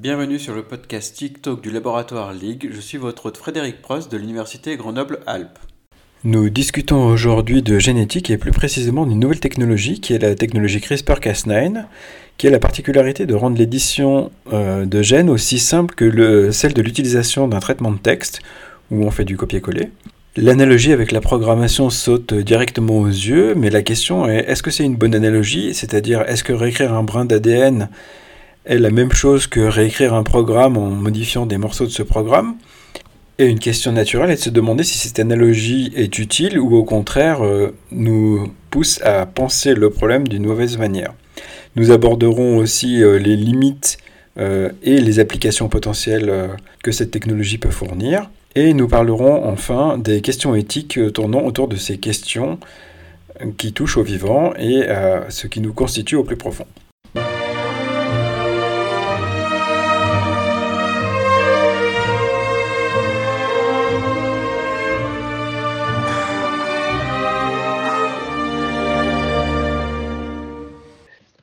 Bienvenue sur le podcast TikTok du laboratoire Ligue. Je suis votre hôte Frédéric Prost de l'Université Grenoble-Alpes. Nous discutons aujourd'hui de génétique et plus précisément d'une nouvelle technologie qui est la technologie CRISPR-Cas9, qui a la particularité de rendre l'édition euh, de gènes aussi simple que celle de l'utilisation d'un traitement de texte où on fait du copier-coller. L'analogie avec la programmation saute directement aux yeux, mais la question est est-ce que c'est une bonne analogie? C'est-à-dire est-ce que réécrire un brin d'ADN est la même chose que réécrire un programme en modifiant des morceaux de ce programme Et une question naturelle est de se demander si cette analogie est utile ou au contraire euh, nous pousse à penser le problème d'une mauvaise manière. Nous aborderons aussi euh, les limites euh, et les applications potentielles que cette technologie peut fournir. Et nous parlerons enfin des questions éthiques tournant autour de ces questions qui touchent au vivant et à ce qui nous constitue au plus profond.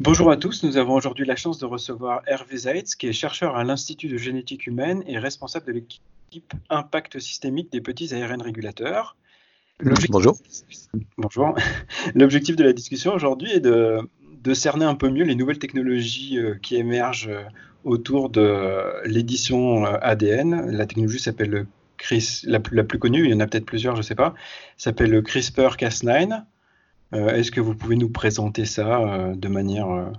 Bonjour à tous, nous avons aujourd'hui la chance de recevoir Hervé Zaitz, qui est chercheur à l'Institut de génétique humaine et responsable de l'équipe Impact systémique des petits ARN régulateurs. Bonjour. Bonjour. L'objectif de la discussion aujourd'hui est de, cerner un peu mieux les nouvelles technologies euh, qui émergent euh, autour de l'édition euh, ADN. La technologie s'appelle la, la, plus connue, il y en a peut-être plusieurs, je ne sais pas, s'appelle le CRISPR-Cas9. Euh, est-ce que vous pouvez nous présenter ça euh, de manière euh,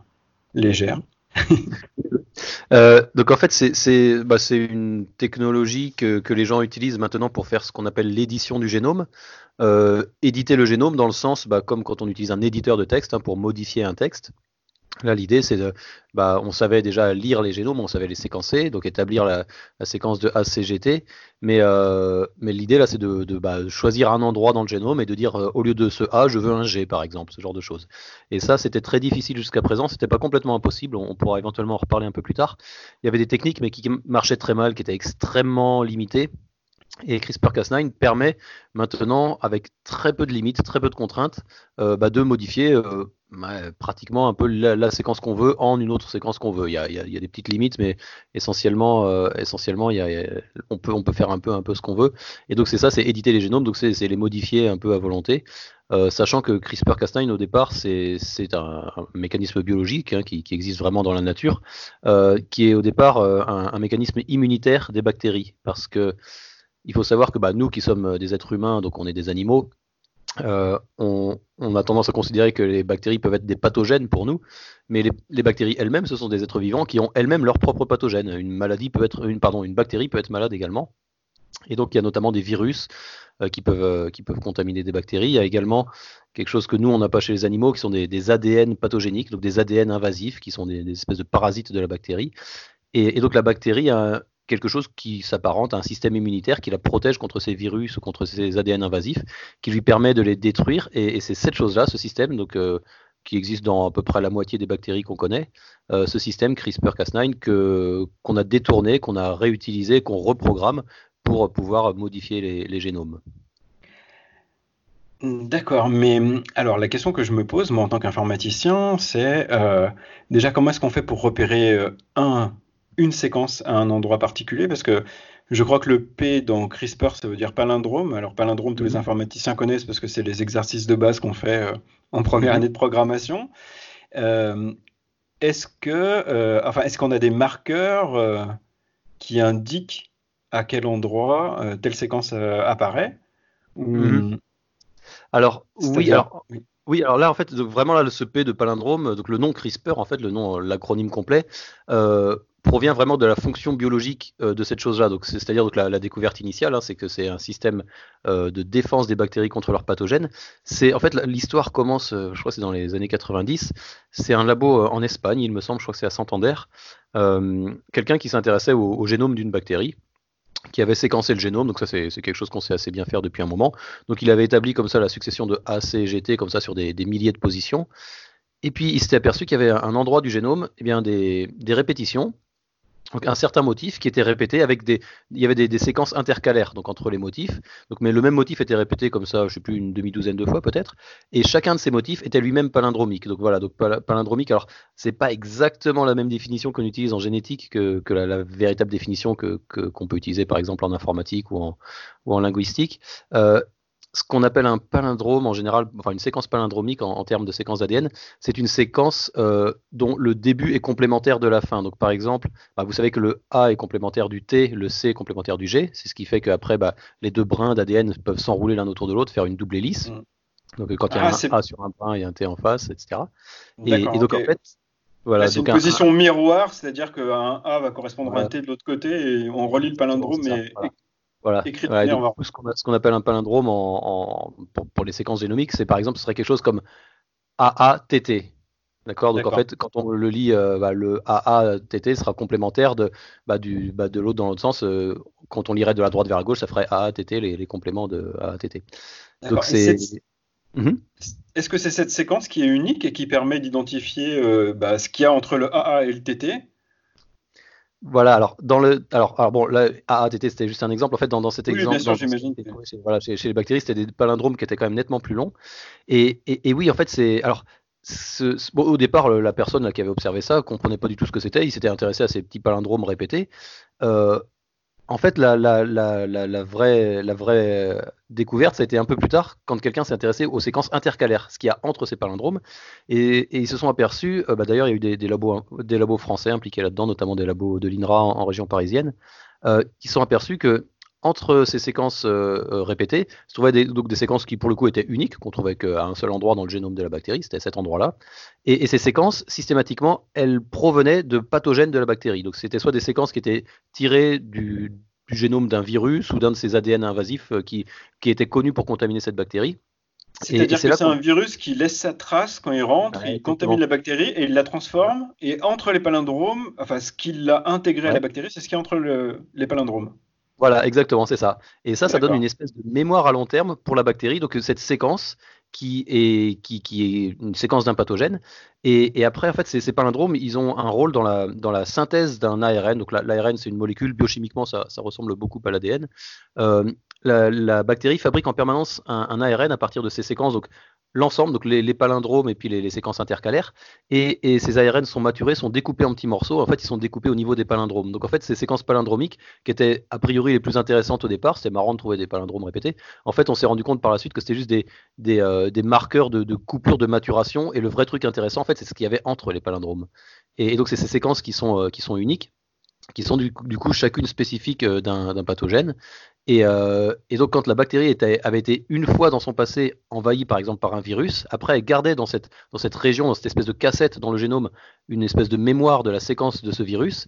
légère? Donc en fait, c'est bah, une technologie que, que, les gens utilisent maintenant pour faire ce qu'on appelle l'édition du génome. éditer le génome dans le sens, bah, comme quand on utilise un éditeur de texte hein, pour modifier un texte. Là, l'idée, c'est de, bah, on savait déjà lire les génomes, on savait les séquencer, donc établir la, séquence de ACGT. Mais, euh, mais l'idée là, c'est de, bah, choisir un endroit dans le génome et de dire euh, au lieu de ce A, je veux un G, par exemple, ce genre de choses. Et ça, c'était très difficile jusqu'à présent. C'était pas complètement impossible. On, pourra éventuellement en reparler un peu plus tard. Il y avait des techniques, mais qui marchaient très mal, qui étaient extrêmement limitées. Et CRISPR-Cas9 permet maintenant, avec très peu de limites, très peu de contraintes, euh, bah, de modifier pratiquement un peu la, séquence qu'on veut en une autre séquence qu'on veut. Il y, a, des petites limites, mais essentiellement, euh, essentiellement on, peut, faire un peu, un peu ce qu'on veut. Et donc c'est ça, c'est éditer les génomes, donc c'est les modifier un peu à volonté. Euh, sachant que CRISPR-Cas9 au départ c'est un, mécanisme biologique hein, qui, existe vraiment dans la nature, euh, qui est au départ un, un, mécanisme immunitaire des bactéries, parce que il faut savoir que bah, nous qui sommes des êtres humains, donc on est des animaux, euh, on, a tendance à considérer que les bactéries peuvent être des pathogènes pour nous, mais les, bactéries elles-mêmes, ce sont des êtres vivants qui ont elles-mêmes leurs propres pathogènes. Une maladie peut être, une, bactérie peut être malade également. Et donc il y a notamment des virus euh, qui, peuvent, euh, qui peuvent contaminer des bactéries. Il y a également quelque chose que nous on n'a pas chez les animaux, qui sont des, ADN pathogéniques, donc des ADN invasifs, qui sont des, espèces de parasites de la bactérie. Et, et donc la bactérie a quelque chose qui s'apparente à un système immunitaire qui la protège contre ces virus ou contre ces ADN invasifs, qui lui permet de les détruire. Et, c'est cette chose-là, ce système, donc, euh, qui existe dans à peu près la moitié des bactéries qu'on connaît, euh, ce système CRISPR-Cas9 que, qu'on a détourné, qu'on a réutilisé, qu'on reprogramme pour pouvoir modifier les, génomes. D'accord, mais alors la question que je me pose, moi en tant qu'informaticien, c'est euh, déjà comment est-ce qu'on fait pour repérer un une séquence à un endroit particulier parce que je crois que le P dans CRISPR, ça veut dire palindrome. Alors palindrome, tous les mhm. informaticiens connaissent parce que c'est les exercices de base qu'on fait euh, en première mhm. année de programmation. Euh, est-ce que, euh, enfin, est-ce qu'on a des marqueurs qui indiquent à quel endroit telle séquence apparaît mhm. Alors oui, alors. Oui. alors là, en fait, donc vraiment là, ce P de palindrome, donc le nom CRISPR, en fait, le nom, l'acronyme complet, provient vraiment de la fonction biologique euh, de cette chose-là. Donc, c'est-à-dire donc la, découverte initiale, hein, c'est que c'est un système euh, de défense des bactéries contre leurs pathogènes. C'est en fait l'histoire commence, euh, je crois, c'est dans les années 90. C'est un labo en Espagne, il me semble, je crois que c'est à Santander. Quelqu'un qui s'intéressait au, génome d'une bactérie qui avait séquencé le génome, donc ça c'est quelque chose qu'on sait assez bien faire depuis un moment. Donc il avait établi comme ça la succession de A, C, G, T, comme ça sur des, milliers de positions. Et puis il s'était aperçu qu'il y avait un endroit du génome, eh bien des répétitions donc un certain motif qui était répété avec des, il y avait des, séquences intercalaires donc entre les motifs. Donc mais le même motif était répété comme ça, je sais plus une demi douzaine de fois peut-être, et chacun de ces motifs était lui-même palindromique. Donc voilà, donc palindromique. Alors c'est pas exactement la même définition qu'on utilise en génétique que, la, véritable définition que qu'on peut utiliser par exemple en informatique ou en, ou en linguistique. Euh, ce qu'on appelle un palindrome en général, enfin une séquence palindromique en, termes de séquence d'ADN, c'est une séquence euh, dont le début est complémentaire de la fin. Donc par exemple, bah, vous savez que le A est complémentaire du T, le C est complémentaire du G. C'est ce qui fait qu'après, bah, les deux brins d'ADN peuvent s'enrouler l'un autour de l'autre, faire une double hélice. Mm. Donc quand il y a ah, un A sur un brin et un T en face, etc. Et, donc en fait, voilà, c'est une position miroir, c'est-à-dire qu'un A va correspondre à un T de l'autre côté et on relie le palindrome et, voilà. Ce qu'on appelle un palindrome pour, les séquences génomiques, c'est par exemple, ce serait quelque chose comme AATT. D'accord? Donc en fait, quand on le lit, euh, bah, le AATT sera complémentaire de, bah, du, bah, de l'autre dans l'autre sens. Euh, quand on lirait de la droite vers la gauche, ça ferait AATT, les, les compléments de AATT. Donc c'est. Mhm. Est-ce que c'est cette séquence qui est unique et qui permet d'identifier euh, ce qu'il y a entre le AA et le TT voilà, alors dans le, alors, alors bon, là, AATT c'était juste un exemple. En fait, dans, dans cet exemple, j'imagine. Voilà, chez, les bactéries, c'était des palindromes qui étaient quand même nettement plus longs. Et, et, oui, en fait, c'est alors. Ce, au départ, la personne qui avait observé ça comprenait pas du tout ce que c'était. Il s'était intéressé à ces petits palindromes répétés. Euh, en fait, la, vraie, découverte, ça a été un peu plus tard, quand quelqu'un s'est intéressé aux séquences intercalaires, ce qu'il y a entre ces palindromes. Et, ils se sont aperçus, euh, bah, d'ailleurs, il y a eu des, labos, français impliqués là-dedans, notamment des labos de l'INRA en, région parisienne, euh, qui se sont aperçus que entre ces séquences euh, euh, répétées, se trouvaient des, donc des séquences qui pour le coup étaient uniques, qu'on trouvait qu'à un seul endroit dans le génome de la bactérie, c'était cet endroit-là. Et, ces séquences, systématiquement, elles provenaient de pathogènes de la bactérie. Donc c'était soit des séquences qui étaient tirées du, génome d'un virus ou d'un de ces ADN invasifs euh, qui, qui étaient connus pour contaminer cette bactérie. C'est-à-dire que c'est un virus qui laisse sa trace quand il rentre, il contamine la bactérie et il la transforme. Et entre les palindromes, enfin ce qu'il a intégré à la bactérie, c'est ce qui est entre les palindromes. Voilà, exactement, c'est ça. Et ça, ça donne une espèce de mémoire à long terme pour la bactérie. Donc cette séquence qui est, qui, qui est une séquence d'un pathogène. Et, après, en fait, ces, palindromes, ils ont un rôle dans la, dans la synthèse d'un ARN. Donc l'ARN, c'est une molécule, biochimiquement, ça, ça ressemble beaucoup à l'ADN. Euh, la, bactérie fabrique en permanence un, un, ARN à partir de ces séquences. Donc l'ensemble, donc les, palindromes et puis les, séquences intercalaires. Et, ces ARN sont maturés, sont découpés en petits morceaux. En fait, ils sont découpés au niveau des palindromes. Donc en fait, ces séquences palindromiques, qui étaient a priori les plus intéressantes au départ, c'était marrant de trouver des palindromes répétés. En fait, on s'est rendu compte par la suite que c'était juste des, des, euh, marqueurs de, coupure de maturation. Et le vrai truc intéressant, en fait, c'est ce qu'il y avait entre les palindromes. Et, donc c'est ces séquences qui sont, euh, qui sont uniques qui sont du, coup chacune spécifique euh, d'un pathogène. Euh, et, donc, quand la bactérie avait été une fois dans son passé envahie, par exemple, par un virus, après, elle gardait dans cette, dans cette région, dans cette espèce de cassette dans le génome, une espèce de mémoire de la séquence de ce virus.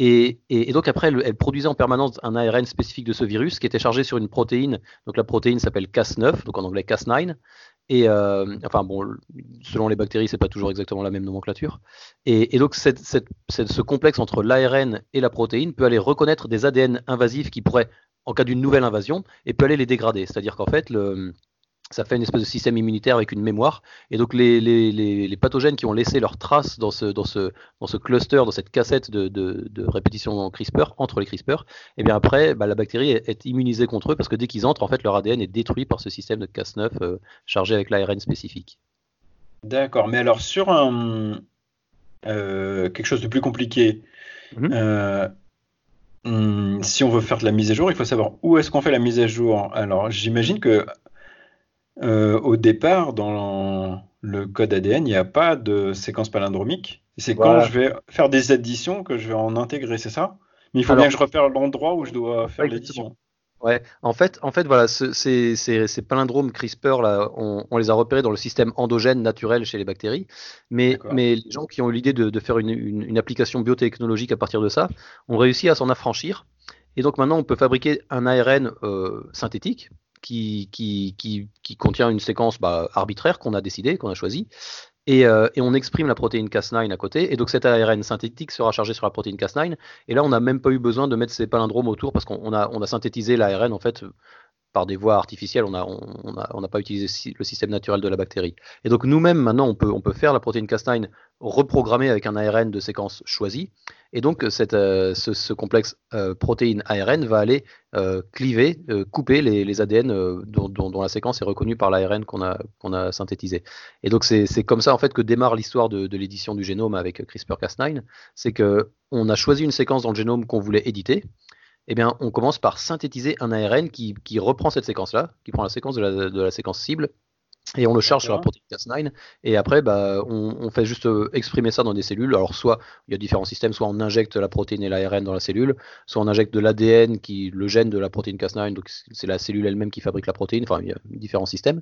Et, donc, après, elle, produisait en permanence un ARN spécifique de ce virus qui était chargé sur une protéine. Donc, la protéine s'appelle Cas9, donc en anglais Cas9. Et euh, enfin, bon, selon les bactéries, c'est pas toujours exactement la même nomenclature. Et, donc, ce complexe entre l'ARN et la protéine peut aller reconnaître des ADN invasifs qui pourraient en cas d'une nouvelle invasion et peut aller les dégrader. C'est-à-dire qu'en fait, le, ça fait une espèce de système immunitaire avec une mémoire. Et donc les, les, les, pathogènes qui ont laissé leurs traces dans ce, dans ce, dans ce cluster, dans cette cassette de, de, de répétition CRISPR, entre les CRISPR, et eh bien après, bah, la bactérie est, immunisée contre eux parce que dès qu'ils entrent, en fait, leur ADN est détruit par ce système de Cas9 euh, chargé avec l'ARN spécifique. D'accord, mais alors sur un, euh, quelque chose de plus compliqué, mm-hmm. euh, Hmm, si on veut faire de la mise à jour, il faut savoir où est-ce qu'on fait la mise à jour. Alors, j'imagine que euh, au départ, dans le code ADN, il n'y a pas de séquence palindromique. C'est quand je vais faire des additions que je vais en intégrer, c'est ça? Mais il faut bien que je repère l'endroit où je dois faire l'édition. Ouais, en fait, en fait voilà, ces, ces, palindromes CRISPR, là, on, les a repérés dans le système endogène naturel chez les bactéries, mais, mais les gens qui ont eu l'idée de, faire une, une, application biotechnologique à partir de ça ont réussi à s'en affranchir. Et donc maintenant, on peut fabriquer un ARN euh, synthétique qui, qui, qui, qui, contient une séquence bah, arbitraire qu'on a décidé, qu'on a euh, et, on exprime la protéine Cas9 à côté. Et donc cet ARN synthétique sera chargé sur la protéine Cas9. Et là, on n'a même pas eu besoin de mettre ces palindromes autour parce qu'on a, a synthétisé l'ARN en fait par des voies artificielles, on n'a pas utilisé le système naturel de la bactérie. Et donc nous-mêmes, maintenant, on peut, faire la protéine Cas9 reprogrammée avec un ARN de séquence choisie. Et donc cette, euh, ce, complexe euh, protéine-ARN va aller euh, cliver, couper les, ADN dont, la séquence est reconnue par l'ARN qu'on a, qu'on a synthétisé. Et donc c'est comme ça en fait que démarre l'histoire de, de l'édition du génome avec CRISPR-Cas9. C'est qu'on a choisi une séquence dans le génome qu'on voulait éditer eh bien, on commence par synthétiser un ARN qui, reprend cette séquence-là, qui prend la séquence de la séquence cible, et on le charge sur la protéine Cas9 et après bah, on, fait juste euh, exprimer ça dans des cellules. Alors soit il y a différents systèmes soit on injecte la protéine et l'ARN dans la cellule soit on injecte de l'ADN qui le gène de la protéine Cas9 donc c'est la cellule elle-même qui fabrique la protéine. Enfin il y a différents systèmes.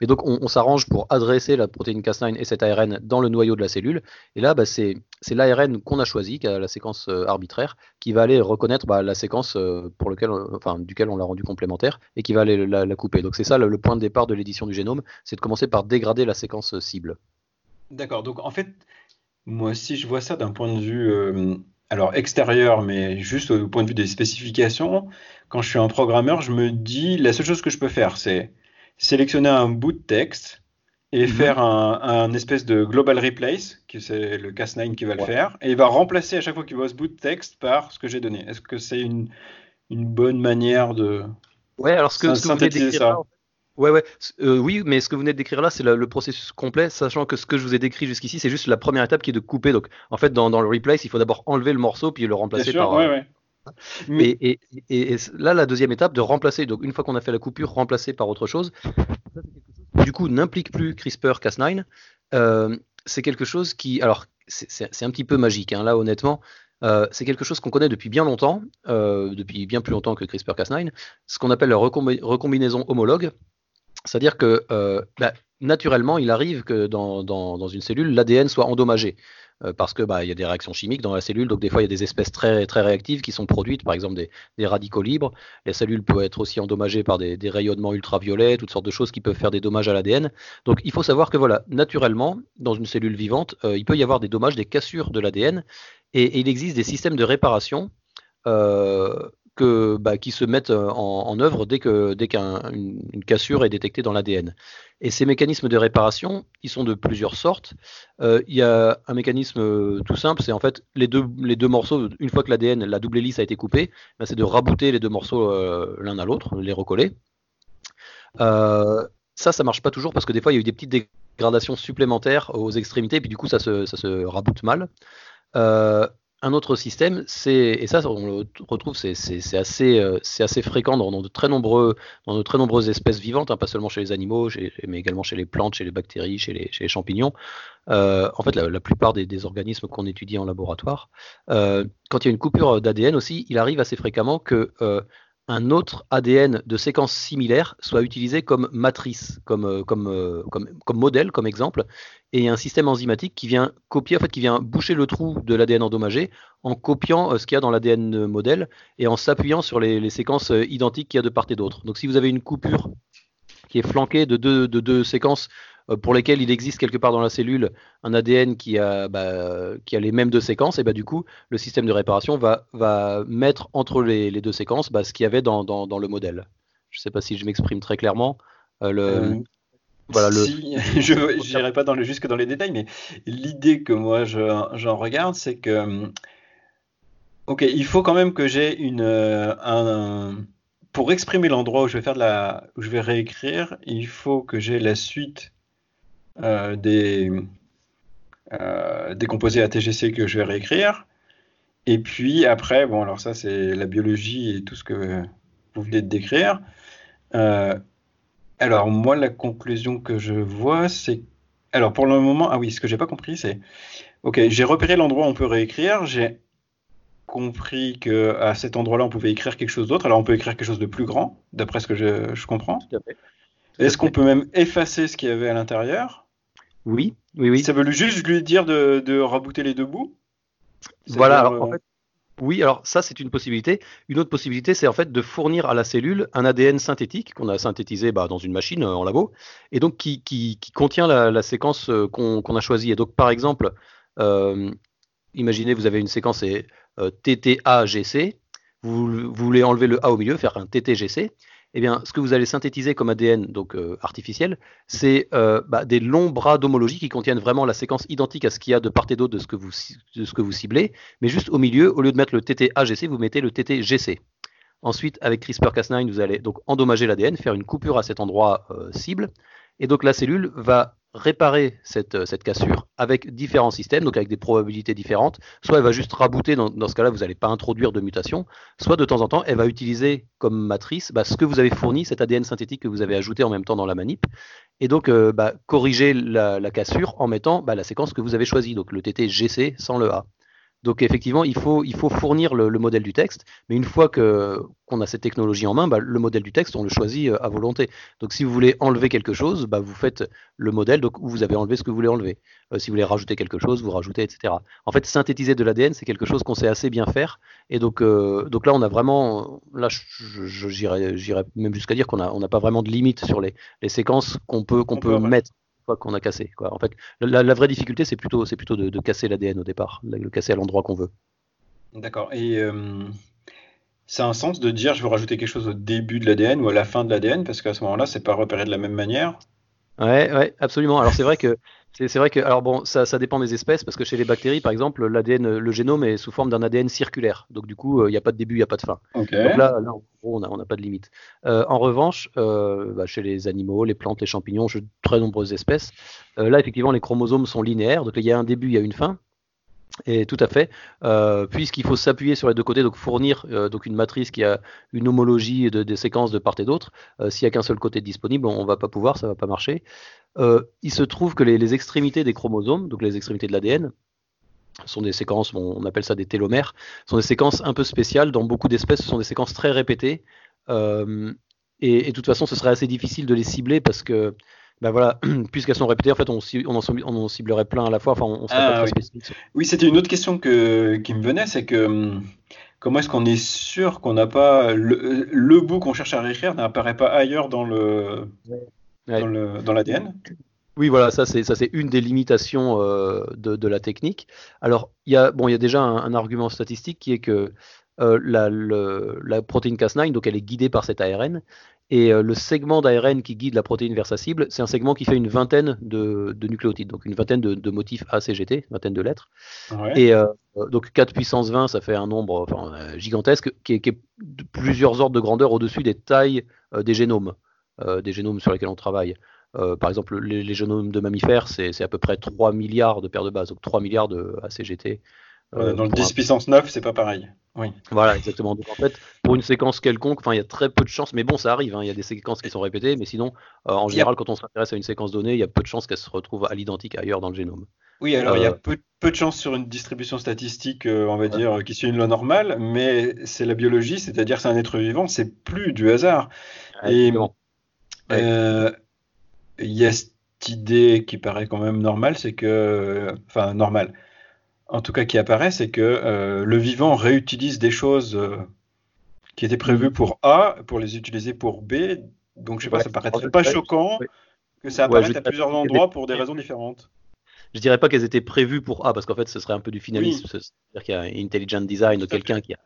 Mais donc on, s'arrange pour adresser la protéine Cas9 et cet ARN dans le noyau de la cellule. Et là bah, c'est l'ARN qu'on a choisi qui a la séquence euh, arbitraire qui va aller reconnaître bah, la séquence euh, pour lequel enfin duquel on l'a rendu complémentaire et qui va aller la, couper. Donc c'est ça le point de départ de l'édition du génome c'est de commencer par dégrader la séquence cible. D'accord, donc en fait, moi aussi je vois ça d'un point de vue euh, alors extérieur, mais juste au point de vue des spécifications. Quand je suis un programmeur, je me dis la seule chose que je peux faire, c'est sélectionner un bout de texte et mhm. faire un, espèce de global replace, qui c'est le Cas9 qui va le faire, et il va remplacer à chaque fois qu'il voit ce bout de texte par ce que j'ai donné. Est-ce que c'est une, une, bonne manière de ouais, alors ce que, synthétiser ça? Ouais, ouais. Euh, oui, mais ce que vous venez de décrire là, c'est le processus complet, sachant que ce que je vous ai décrit jusqu'ici, c'est juste la première étape qui est de couper. Donc, en fait, dans, le replace, il faut d'abord enlever le morceau puis le remplacer par. Ouais, ouais. Mais... Et, et, là, la deuxième étape, de remplacer, donc une fois qu'on a fait la coupure, remplacer par autre chose, du coup, n'implique plus CRISPR-Cas9. Euh, c'est quelque chose qui, alors, c'est un petit peu magique, hein, là, honnêtement. Euh, c'est quelque chose qu'on connaît depuis bien longtemps, depuis bien plus longtemps que CRISPR-Cas9, ce qu'on appelle la recombinaison homologue. C'est-à-dire que euh, bah, naturellement, il arrive que dans, une cellule, l'ADN soit endommagé. Euh, parce que bah, y a des réactions chimiques dans la cellule, donc des fois il y a des espèces très, réactives qui sont produites, par exemple des, radicaux libres. La cellule peut être aussi endommagée par des, rayonnements ultraviolets, toutes sortes de choses qui peuvent faire des dommages à l'ADN. Donc il faut savoir que voilà, naturellement, dans une cellule vivante, euh, il peut y avoir des dommages, des cassures de l'ADN, et, il existe des systèmes de réparation bah, qui se mettent euh, en, œuvre dès qu'une cassure est détectée dans l'ADN. Et ces mécanismes de réparation, ils sont de plusieurs sortes. Euh, il y a un mécanisme euh, tout simple, c'est en fait les deux, morceaux, une fois que l'ADN, la double hélice a été coupée, bah, c'est de rabouter les deux morceaux l'un à l'autre, les recoller. ça, ça marche pas toujours parce que des fois, il y a eu des petites dégradations supplémentaires aux extrémités, et puis du coup, ça se, ça se raboute mal. Un autre système, c'est et ça on le retrouve, c'est assez, euh, assez fréquent dans, de très nombreuses espèces vivantes, hein, pas seulement chez les animaux, mais également chez les plantes, chez les bactéries, chez les, chez les champignons. Euh, en fait, la, plupart des, organismes qu'on étudie en laboratoire, euh, quand il y a une coupure d'ADN aussi, il arrive assez fréquemment que un autre ADN de séquence similaire soit utilisé comme matrice, comme, euh, euh, comme, modèle, comme exemple, et un système enzymatique qui vient copier, en fait, qui vient boucher le trou de l'ADN endommagé en copiant euh, ce qu'il y a dans l'ADN modèle et en s'appuyant sur les, séquences identiques qu'il y a de part et d'autre. Donc si vous avez une coupure qui est flanquée de deux, de deux séquences pour lesquels il existe quelque part dans la cellule un ADN qui a, bah, qui a les mêmes deux séquences, et bah, du coup, le système de réparation va, va mettre entre les, les deux séquences bah, ce qu'il y avait dans, dans, le modèle. Je ne sais pas si je m'exprime très clairement. Euh, le, euh, voilà, le... je n'irai pas dans le, jusque dans les détails, mais l'idée que moi j'en regarde, c'est que, ok, il faut quand même que j'ai une, un, pour exprimer l'endroit où je vais faire de la, où je vais réécrire, il faut que j'ai la suite euh, des, euh, des composés ATGC que je vais réécrire. Et puis après, bon, alors ça, c'est la biologie et tout ce que vous venez de décrire. Euh, alors, moi, la conclusion que je vois, c'est. Alors, pour le moment, ah oui, ce que j'ai pas compris, c'est. Ok, j'ai repéré l'endroit où on peut réécrire. J'ai compris que à cet endroit-là, on pouvait écrire quelque chose d'autre. Alors, on peut écrire quelque chose de plus grand, d'après ce que je, je comprends. Est-ce qu'on peut même effacer ce qu'il y avait à l'intérieur? Oui, oui, oui. Ça veut juste lui dire de, de rabouter les deux bouts? Voilà, alors, en euh, fait, oui, alors ça c'est une possibilité. Une autre possibilité, c'est en fait de fournir à la cellule un ADN synthétique qu'on a synthétisé bah, dans une machine euh, en labo, et donc qui, qui, contient la, séquence euh, qu'on a choisie. Et donc par exemple, imaginez vous avez une séquence TTAGC, vous, vous, voulez enlever le A au milieu, faire un TTGC, eh bien, ce que vous allez synthétiser comme ADN donc artificiel, c'est bah, des longs bras d'homologie qui contiennent vraiment la séquence identique à ce qu'il y a de part et d'autre de, ce que vous, de ce que vous ciblez, mais juste au milieu, au lieu de mettre le TT-AGC, vous mettez le TT-GC. Ensuite, avec CRISPR-Cas9, vous allez donc endommager l'ADN, faire une coupure à cet endroit cible, et donc la cellule va réparer cette, cette, cassure avec différents systèmes, donc avec des probabilités différentes. Soit elle va juste rabooter, dans, ce cas-là, vous n'allez pas introduire de mutation, soit de temps en temps, elle va utiliser comme matrice bah, ce que vous avez fourni, cet ADN synthétique que vous avez ajouté en même temps dans la manip, et donc euh, bah, corriger la, la, cassure en mettant bah, la séquence que vous avez choisie, donc le TT-GC sans le A. Donc effectivement, il faut, il faut fournir le, modèle du texte, mais une fois que qu'on a cette technologie en main, bah, le modèle du texte, on le choisit euh, à volonté. Donc si vous voulez enlever quelque chose, bah, vous faites le modèle donc, où vous avez enlevé ce que vous voulez enlever. Euh, si vous voulez rajouter quelque chose, vous rajoutez, etc. En fait, synthétiser de l'ADN, c'est quelque chose qu'on sait assez bien faire. Et donc, euh, donc là, on a vraiment, là, j'irais même jusqu'à dire qu'on n'a on pas vraiment de limite sur les, séquences qu'on peut, qu'on peut mettre qu'on a cassé. Quoi. En fait, la, vraie difficulté, c'est plutôt, c'est plutôt de, casser l'ADN au départ, le casser à l'endroit qu'on veut. D'accord. Et euh, ça a un sens de dire je veux rajouter quelque chose au début de l'ADN ou à la fin de l'ADN? Parce qu'à ce moment-là, c'est pas repéré de la même manière. Ouais, ouais, absolument. Alors c'est vrai que c'est vrai que, alors bon, ça, ça, dépend des espèces, parce que chez les bactéries, par exemple, l'ADN, le génome est sous forme d'un ADN circulaire. Donc du coup, il n'y a pas de début, il n'y a pas de fin. Donc là, là, en gros, on n'a pas de limite. Euh, en revanche, euh, bah, chez les animaux, les plantes, les champignons, de très nombreuses espèces, euh, là, effectivement, les chromosomes sont linéaires. Donc il y a un début, il y a une fin. Et tout à fait, euh, puisqu'il faut s'appuyer sur les deux côtés, donc fournir euh, donc une matrice qui a une homologie de, des séquences de part et d'autre. Euh, s'il n'y a qu'un seul côté disponible, on ne va pas pouvoir, ça ne va pas marcher. il se trouve que les, extrémités des chromosomes, donc les extrémités de l'ADN, sont des séquences, on appelle ça des télomères, sont des séquences un peu spéciales. Dans beaucoup d'espèces, ce sont des séquences très répétées. et, de toute façon, ce serait assez difficile de les cibler parce que bah voilà, puisqu'elles sont répétées, en fait, on, en, ciblerait plein à la fois. Enfin, on, serait pas ah très oui. Oui, c'était une autre question que, qui me venait, c'est que hum, comment est-ce qu'on est sûr qu'on n'a pas le, bout qu'on cherche à réécrire n'apparaît pas ailleurs dans le dans l'ADN oui, voilà, ça c'est ça c'est une des limitations euh, de, la technique. Alors il y a bon il y a déjà un, argument statistique qui est que euh, la, la, protéine Cas9, donc elle est guidée par cet ARN, et euh, le segment d'ARN qui guide la protéine vers sa cible, c'est un segment qui fait une vingtaine de, nucléotides, donc une vingtaine de, motifs ACGT, vingtaine de lettres. Et euh, donc 4 puissance 20, ça fait un nombre euh, gigantesque qui est, de plusieurs ordres de grandeur au-dessus des tailles des génomes, des génomes sur lesquels on travaille. par exemple, les, génomes de mammifères, c'est à peu près 3 milliards de paires de bases, donc 3 milliards de ACGT. Dans le 10 puissance 9, c'est pas pareil. Oui. Voilà, exactement. Donc en fait, pour une séquence quelconque, il y a très peu de chances, mais bon, ça arrive. Hein, il y a des séquences qui sont répétées, mais sinon, euh, en général, quand on s'intéresse à une séquence donnée, il y a peu de chances qu'elle se retrouve à l'identique ailleurs dans le génome. Oui, alors il y a euh, peu, peu, de chances sur une distribution statistique, euh, on va dire, qui suit une loi normale, mais c'est la biologie, c'est-à-dire c'est un être vivant, c'est plus du hasard. Et il y a cette idée qui paraît quand même normale, c'est que, enfin, normale en tout cas qui apparaît, c'est que euh, le vivant réutilise des choses euh, qui étaient prévues pour A pour les utiliser pour B. Donc je sais pas, ça paraîtrait pas choquant que ça apparaisse à plusieurs endroits pour des raisons différentes. Je dirais pas qu'elles étaient prévues pour A parce qu'en fait ce serait un peu du finalisme, c'est-à-dire qu'il y a un intelligent design de quelqu'un qui a.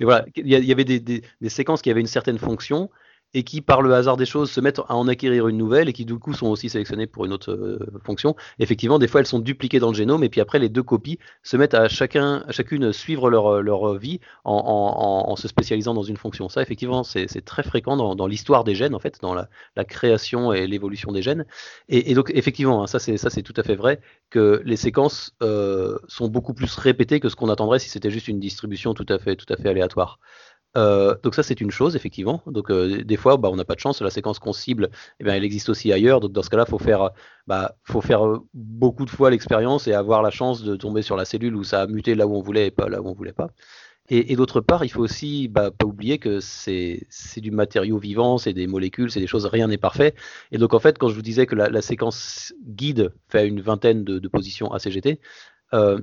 Mais voilà, il y, avait des, séquences qui avaient une certaine fonction et qui, par le hasard des choses, se mettent à en acquérir une nouvelle et qui, du coup, sont aussi sélectionnées pour une autre euh, fonction. Effectivement, des fois, elles sont dupliquées dans le génome et puis après, les deux copies se mettent à chacun, chacune suivre leur, leur vie en, en, se spécialisant dans une fonction. Ça, effectivement, c'est très fréquent dans, l'histoire des gènes, en fait, dans la, création et l'évolution des gènes. Et, et donc, effectivement, hein, ça, c'est tout à fait vrai que les séquences euh, sont beaucoup plus répétées que ce qu'on attendrait si c'était juste une distribution tout à fait, tout à fait aléatoire. Euh, donc ça c'est une chose effectivement. Donc euh, des fois bah, on n'a pas de chance, la séquence qu'on cible, eh bien, elle existe aussi ailleurs. Donc dans ce cas-là, faut faire, bah, faut faire euh, beaucoup de fois l'expérience et avoir la chance de tomber sur la cellule où ça a muté là où on voulait et pas là où on voulait pas. Et, d'autre part, il faut aussi bah, pas oublier que c'est du matériau vivant, c'est des molécules, c'est des choses, rien n'est parfait. Et donc en fait, quand je vous disais que la, séquence guide fait une vingtaine de, positions ACGT, euh,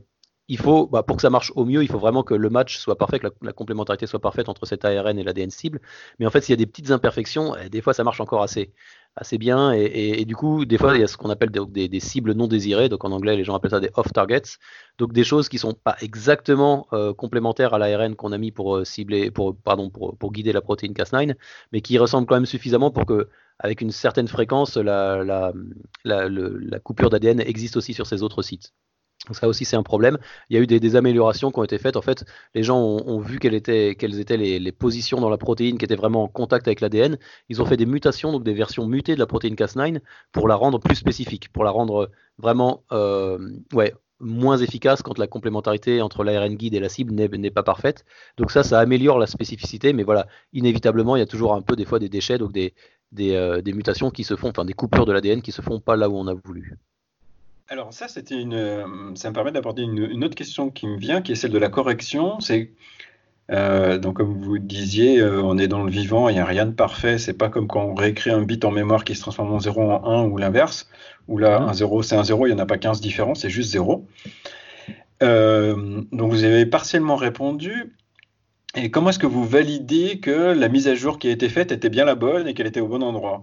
il faut, bah, pour que ça marche au mieux, il faut vraiment que le match soit parfait, que la, complémentarité soit parfaite entre cet ARN et l'ADN cible. Mais en fait, s'il y a des petites imperfections, eh, des fois, ça marche encore assez. assez bien. Et, du coup, des fois, il y a ce qu'on appelle des, cibles non désirées. Donc en anglais, les gens appellent ça des off-targets. Donc des choses qui sont pas exactement euh, complémentaires à l'ARN qu'on a mis pour euh, cibler, pour, pardon, pour, guider la protéine Cas9, mais qui ressemblent quand même suffisamment pour que, avec une certaine fréquence, la coupure d'ADN existe aussi sur ces autres sites. Donc ça aussi c'est un problème. Il y a eu des, améliorations qui ont été faites. En fait, les gens ont, vu quelles étaient, les, positions dans la protéine qui étaient vraiment en contact avec l'ADN. Ils ont fait des mutations, donc des versions mutées de la protéine Cas9 pour la rendre plus spécifique, pour la rendre vraiment euh, moins efficace quand la complémentarité entre l'ARN guide et la cible n'est pas parfaite. Donc ça, ça améliore la spécificité, mais voilà, inévitablement, il y a toujours un peu des fois des déchets, donc des, euh, mutations qui se font, enfin des coupures de l'ADN qui se font pas là où on a voulu. Alors ça, c'était une, euh, ça me permet d'aborder une, autre question qui me vient, qui est celle de la correction. C'est euh, donc comme vous disiez, euh, on est dans le vivant, il n'y a rien de parfait. C'est pas comme quand on réécrit un bit en mémoire qui se transforme en 0 en 1 ou l'inverse, où là, un 0 c'est un 0, il n'y en a pas 15 différents, c'est juste 0. donc vous avez partiellement répondu. Et comment est-ce que vous validez que la mise à jour qui a été faite était bien la bonne et qu'elle était au bon endroit?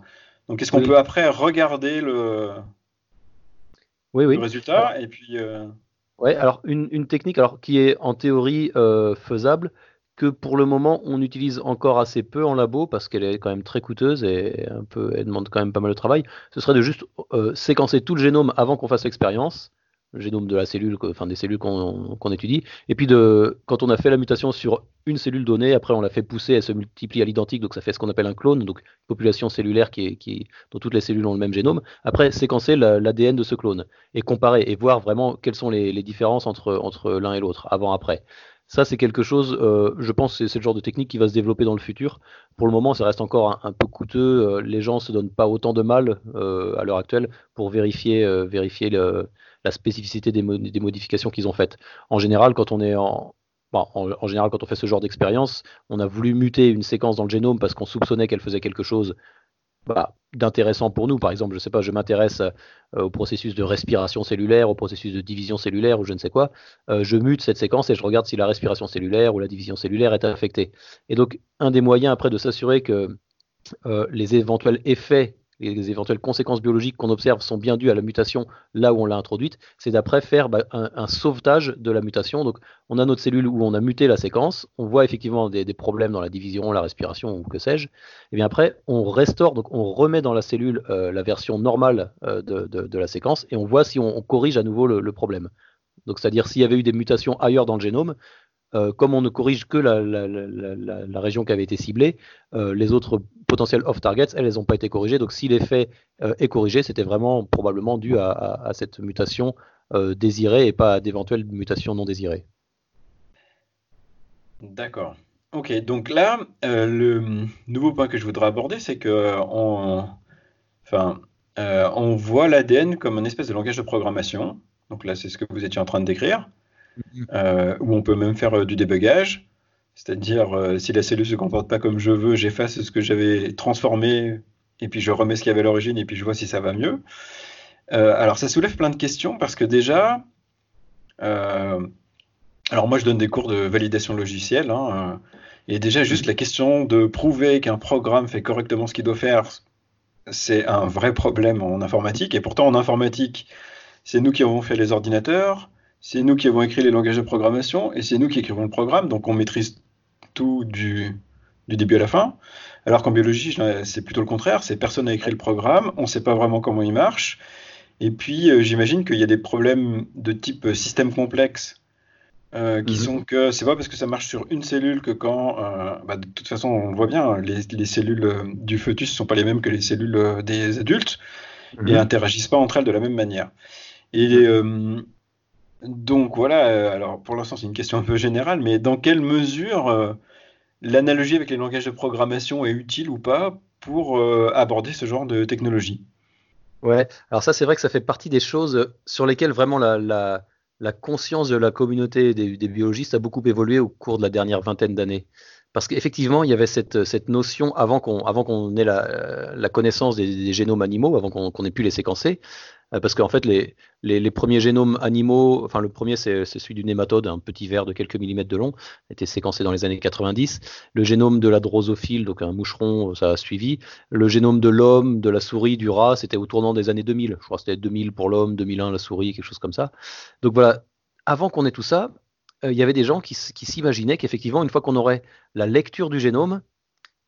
Donc est-ce qu'on peut après regarder le, oui, oui. le résultat. Et puis. Euh, ouais, alors une, technique alors, qui est en théorie euh, faisable, que pour le moment on utilise encore assez peu en labo parce qu'elle est quand même très coûteuse et un peu, elle demande quand même pas mal de travail. Ce serait de juste euh, séquencer tout le génome avant qu'on fasse l'expérience génome de la cellule, enfin des cellules qu'on étudie. Et puis de, quand on a fait la mutation sur une cellule donnée, après on l'a fait pousser, elle se multiplie à l'identique, donc ça fait ce qu'on appelle un clone, donc une population cellulaire qui est, qui, dont toutes les cellules ont le même génome. Après, séquencer l'ADN de ce clone et comparer et voir vraiment quelles sont les, différences entre, entre l'un et l'autre, avant-après. Ça, c'est quelque chose, euh, je pense c'est le genre de technique qui va se développer dans le futur. Pour le moment, ça reste encore un, peu coûteux. Euh, les gens se donnent pas autant de mal euh, à l'heure actuelle pour vérifier, vérifier le, la spécificité des, modifications qu'ils ont faites. En général, quand on est en, en, général, quand on fait ce genre d'expérience, on a voulu muter une séquence dans le génome parce qu'on soupçonnait qu'elle faisait quelque chose bah, d'intéressant pour nous. Par exemple, je sais pas, je m'intéresse euh, au processus de respiration cellulaire, au processus de division cellulaire ou je ne sais quoi. Euh, je mute cette séquence et je regarde si la respiration cellulaire ou la division cellulaire est affectée. Et donc, un des moyens après de s'assurer que euh, les éventuels effets les éventuelles conséquences biologiques qu'on observe sont bien dues à la mutation là où on l'a introduite, c'est d'après faire bah, un, sauvetage de la mutation. Donc on a notre cellule où on a muté la séquence, on voit effectivement des, problèmes dans la division, la respiration ou que sais-je. Et bien après, on restaure, donc on remet dans la cellule euh, la version normale euh, de, la séquence et on voit si on, corrige à nouveau le problème. Donc c'est-à-dire s'il y avait eu des mutations ailleurs dans le génome, euh, comme on ne corrige que la, région qui avait été ciblée, euh, les autres potentiels off-targets, elles, n'ont pas été corrigées. Donc si l'effet euh, est corrigé, c'était vraiment probablement dû à, cette mutation désirée et pas à d'éventuelles mutations non désirées. D'accord. Ok, donc là, le nouveau point que je voudrais aborder, c'est que on, enfin, on voit l'ADN comme un espèce de langage de programmation. Donc là, c'est ce que vous étiez en train de décrire. Euh, où on peut même faire euh, du débugage. C'est-à-dire, euh, si la cellule ne se comporte pas comme je veux, j'efface ce que j'avais transformé, et puis je remets ce qu'il y avait à l'origine, et puis je vois si ça va mieux. alors, ça soulève plein de questions, parce que déjà, alors moi, je donne des cours de validation logicielle, hein, et déjà, juste la question de prouver qu'un programme fait correctement ce qu'il doit faire, c'est un vrai problème en informatique. Et pourtant, en informatique, c'est nous qui avons fait les ordinateurs, c'est nous qui avons écrit les langages de programmation et c'est nous qui écrivons le programme, donc on maîtrise tout du, début à la fin. Alors qu'en biologie, c'est plutôt le contraire, c'est personne n'a écrit le programme, on ne sait pas vraiment comment il marche. Et puis, euh, j'imagine qu'il y a des problèmes de type système complexe euh, qui mhm. sont que c'est pas parce que ça marche sur une cellule que quand, euh, bah, de toute façon, on le voit bien, les, cellules du fœtus ne sont pas les mêmes que les cellules des adultes et mhm. interagissent pas entre elles de la même manière. Et. Donc voilà, euh, alors pour l'instant c'est une question un peu générale, mais dans quelle mesure euh, l'analogie avec les langages de programmation est utile ou pas pour euh, aborder ce genre de technologie? Ouais, alors ça c'est vrai que ça fait partie des choses sur lesquelles vraiment la, conscience de la communauté des, biologistes a beaucoup évolué au cours de la dernière vingtaine d'années. Parce qu'effectivement, il y avait cette, cette notion avant qu'on avant qu'on ait la, la, connaissance des, génomes animaux, avant qu'on ait pu les séquencer, euh, parce qu'en fait, les, les, les, premiers génomes animaux, enfin le premier c'est celui du nématode, un petit ver de quelques millimètres de long, a été séquencé dans les années 90. Le génome de la drosophile, donc un moucheron, ça a suivi. Le génome de l'homme, de la souris, du rat, c'était au tournant des années 2000. Je crois que c'était 2000 pour l'homme, 2001 la souris, quelque chose comme ça. Donc voilà, avant qu'on ait tout ça, euh, il y avait des gens qui, s'imaginaient qu'effectivement, une fois qu'on aurait la lecture du génome,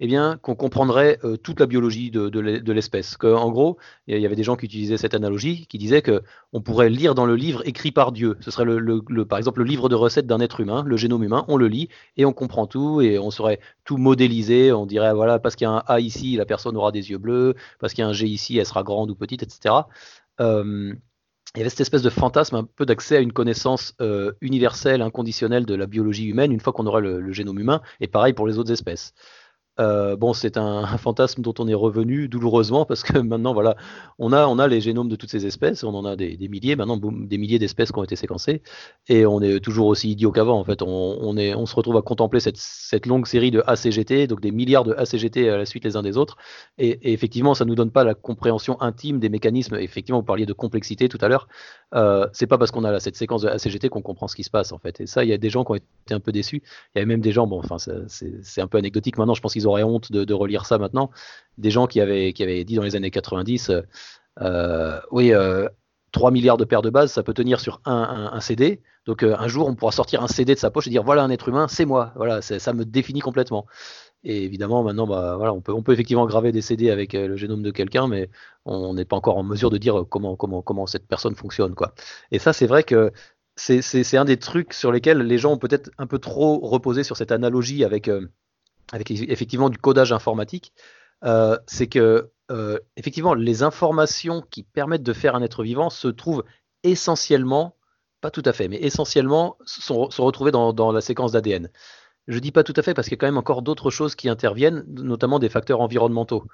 eh bien, qu'on comprendrait euh, toute la biologie de, l'espèce. En gros, il y avait des gens qui utilisaient cette analogie, qui disaient que on pourrait lire dans le livre écrit par Dieu. Ce serait le, par exemple le livre de recettes d'un être humain, le génome humain. On le lit et on comprend tout et on saurait tout modéliser. On dirait voilà parce qu'il y a un A ici, la personne aura des yeux bleus, parce qu'il y a un G ici, elle sera grande ou petite, etc il y avait cette espèce de fantasme un peu d'accès à une connaissance euh, universelle, inconditionnelle de la biologie humaine une fois qu'on aura le, génome humain, et pareil pour les autres espèces. Euh, bon, c'est un, fantasme dont on est revenu douloureusement parce que maintenant, voilà, on a, on a les génomes de toutes ces espèces, on en a des, milliers, maintenant des milliers d'espèces qui ont été séquencées, et on est toujours aussi idiot qu'avant. En fait, on, est, on se retrouve à contempler cette, cette, longue série de ACGT, donc des milliards de ACGT à la suite les uns des autres, et, effectivement, ça nous donne pas la compréhension intime des mécanismes. Effectivement, vous parliez de complexité tout à l'heure. Euh, c'est pas parce qu'on a cette séquence de ACGT qu'on comprend ce qui se passe en fait. Et ça, il y a des gens qui ont été un peu déçus. Il y avait même des gens, bon, enfin, c'est un peu anecdotique maintenant. Je pense qu'ils auraient honte de, relire ça maintenant. Des gens qui avaient, qui avaient dit dans les années 90, euh, euh, oui, 3 euh, milliards de paires de bases, ça peut tenir sur un, CD. Donc un jour, on pourra sortir un CD de sa poche et dire voilà un être humain, c'est moi. Voilà, ça me définit complètement. Et évidemment, maintenant, bah, voilà, on, peut, on peut effectivement graver des CD avec le génome de quelqu'un, mais on n'est pas encore en mesure de dire comment, comment, comment cette personne fonctionne. Quoi. Et ça, c'est vrai que c'est un des trucs sur lesquels les gens ont peut-être un peu trop reposé sur cette analogie avec, avec effectivement du codage informatique, euh, c'est que euh, effectivement les informations qui permettent de faire un être vivant se trouvent essentiellement, pas tout à fait, mais essentiellement sont, retrouvées dans, la séquence d'ADN. Je dis pas tout à fait parce qu'il y a quand même encore d'autres choses qui interviennent, notamment des facteurs environnementaux.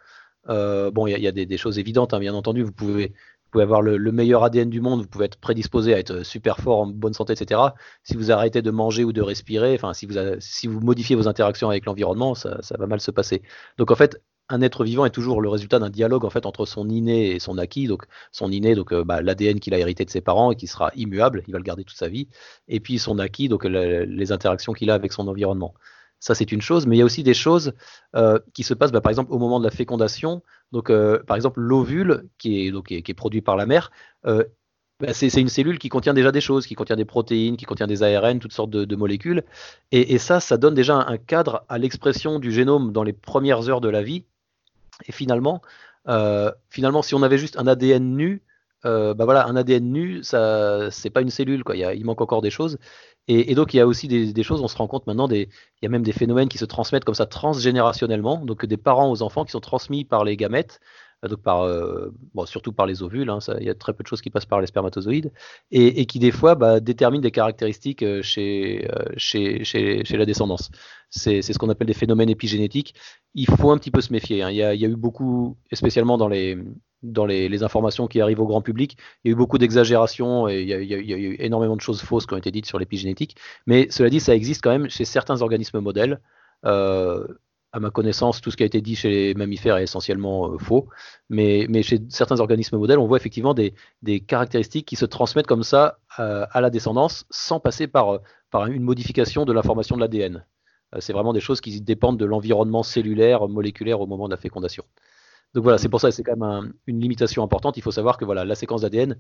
Euh, bon, il y, a, des, choses évidentes, hein, bien entendu. Vous pouvez pouvez avoir le, meilleur ADN du monde, vous pouvez être prédisposé à être super fort, en bonne santé, etc. Si vous arrêtez de manger ou de respirer, enfin, si vous, si vous modifiez vos interactions avec l'environnement, ça, va mal se passer. Donc en fait, un être vivant est toujours le résultat d'un dialogue en fait entre son inné et son acquis. Donc son inné, donc euh, bah, l'ADN qu'il a hérité de ses parents et qui sera immuable, il va le garder toute sa vie. Et puis son acquis, donc les interactions qu'il a avec son environnement. Ça, c'est une chose, mais il y a aussi des choses euh, qui se passent, bah, par exemple, au moment de la fécondation. Donc, euh, par exemple, l'ovule, qui est, donc, qui est, produit par la mère, euh, bah, c'est une cellule qui contient déjà des choses, qui contient des protéines, qui contient des ARN, toutes sortes de, molécules. Et, ça, ça donne déjà un, cadre à l'expression du génome dans les premières heures de la vie. Et finalement, finalement si on avait juste un ADN nu, bah voilà, un ADN nu, ça, c'est pas une cellule, quoi. Il, manque encore des choses. Et, donc, il y a aussi des, choses, on se rend compte maintenant, des, il y a même des phénomènes qui se transmettent comme ça transgénérationnellement, donc des parents aux enfants qui sont transmis par les gamètes, euh, donc par, euh, surtout par les ovules, hein, il y a très peu de choses qui passent par les spermatozoïdes, et, qui des fois bah, déterminent des caractéristiques euh, chez, chez, chez, chez la descendance. C'est ce qu'on appelle des phénomènes épigénétiques. Il faut un petit peu se méfier. Hein. Il, y a, il, y a, eu beaucoup, spécialement dans les, dans les, informations qui arrivent au grand public. Il y a eu beaucoup d'exagérations et il y, a, eu énormément de choses fausses qui ont été dites sur l'épigénétique. Mais cela dit, ça existe quand même chez certains organismes modèles. Euh, à ma connaissance, tout ce qui a été dit chez les mammifères est essentiellement euh, faux. Mais, chez certains organismes modèles, on voit effectivement des, caractéristiques qui se transmettent comme ça euh, à la descendance sans passer par, par une modification de l'information de l'ADN. c'est vraiment des choses qui dépendent de l'environnement cellulaire, moléculaire au moment de la fécondation. Donc voilà, c'est pour ça que c'est quand même une limitation importante. Il faut savoir que voilà, la séquence d'ADN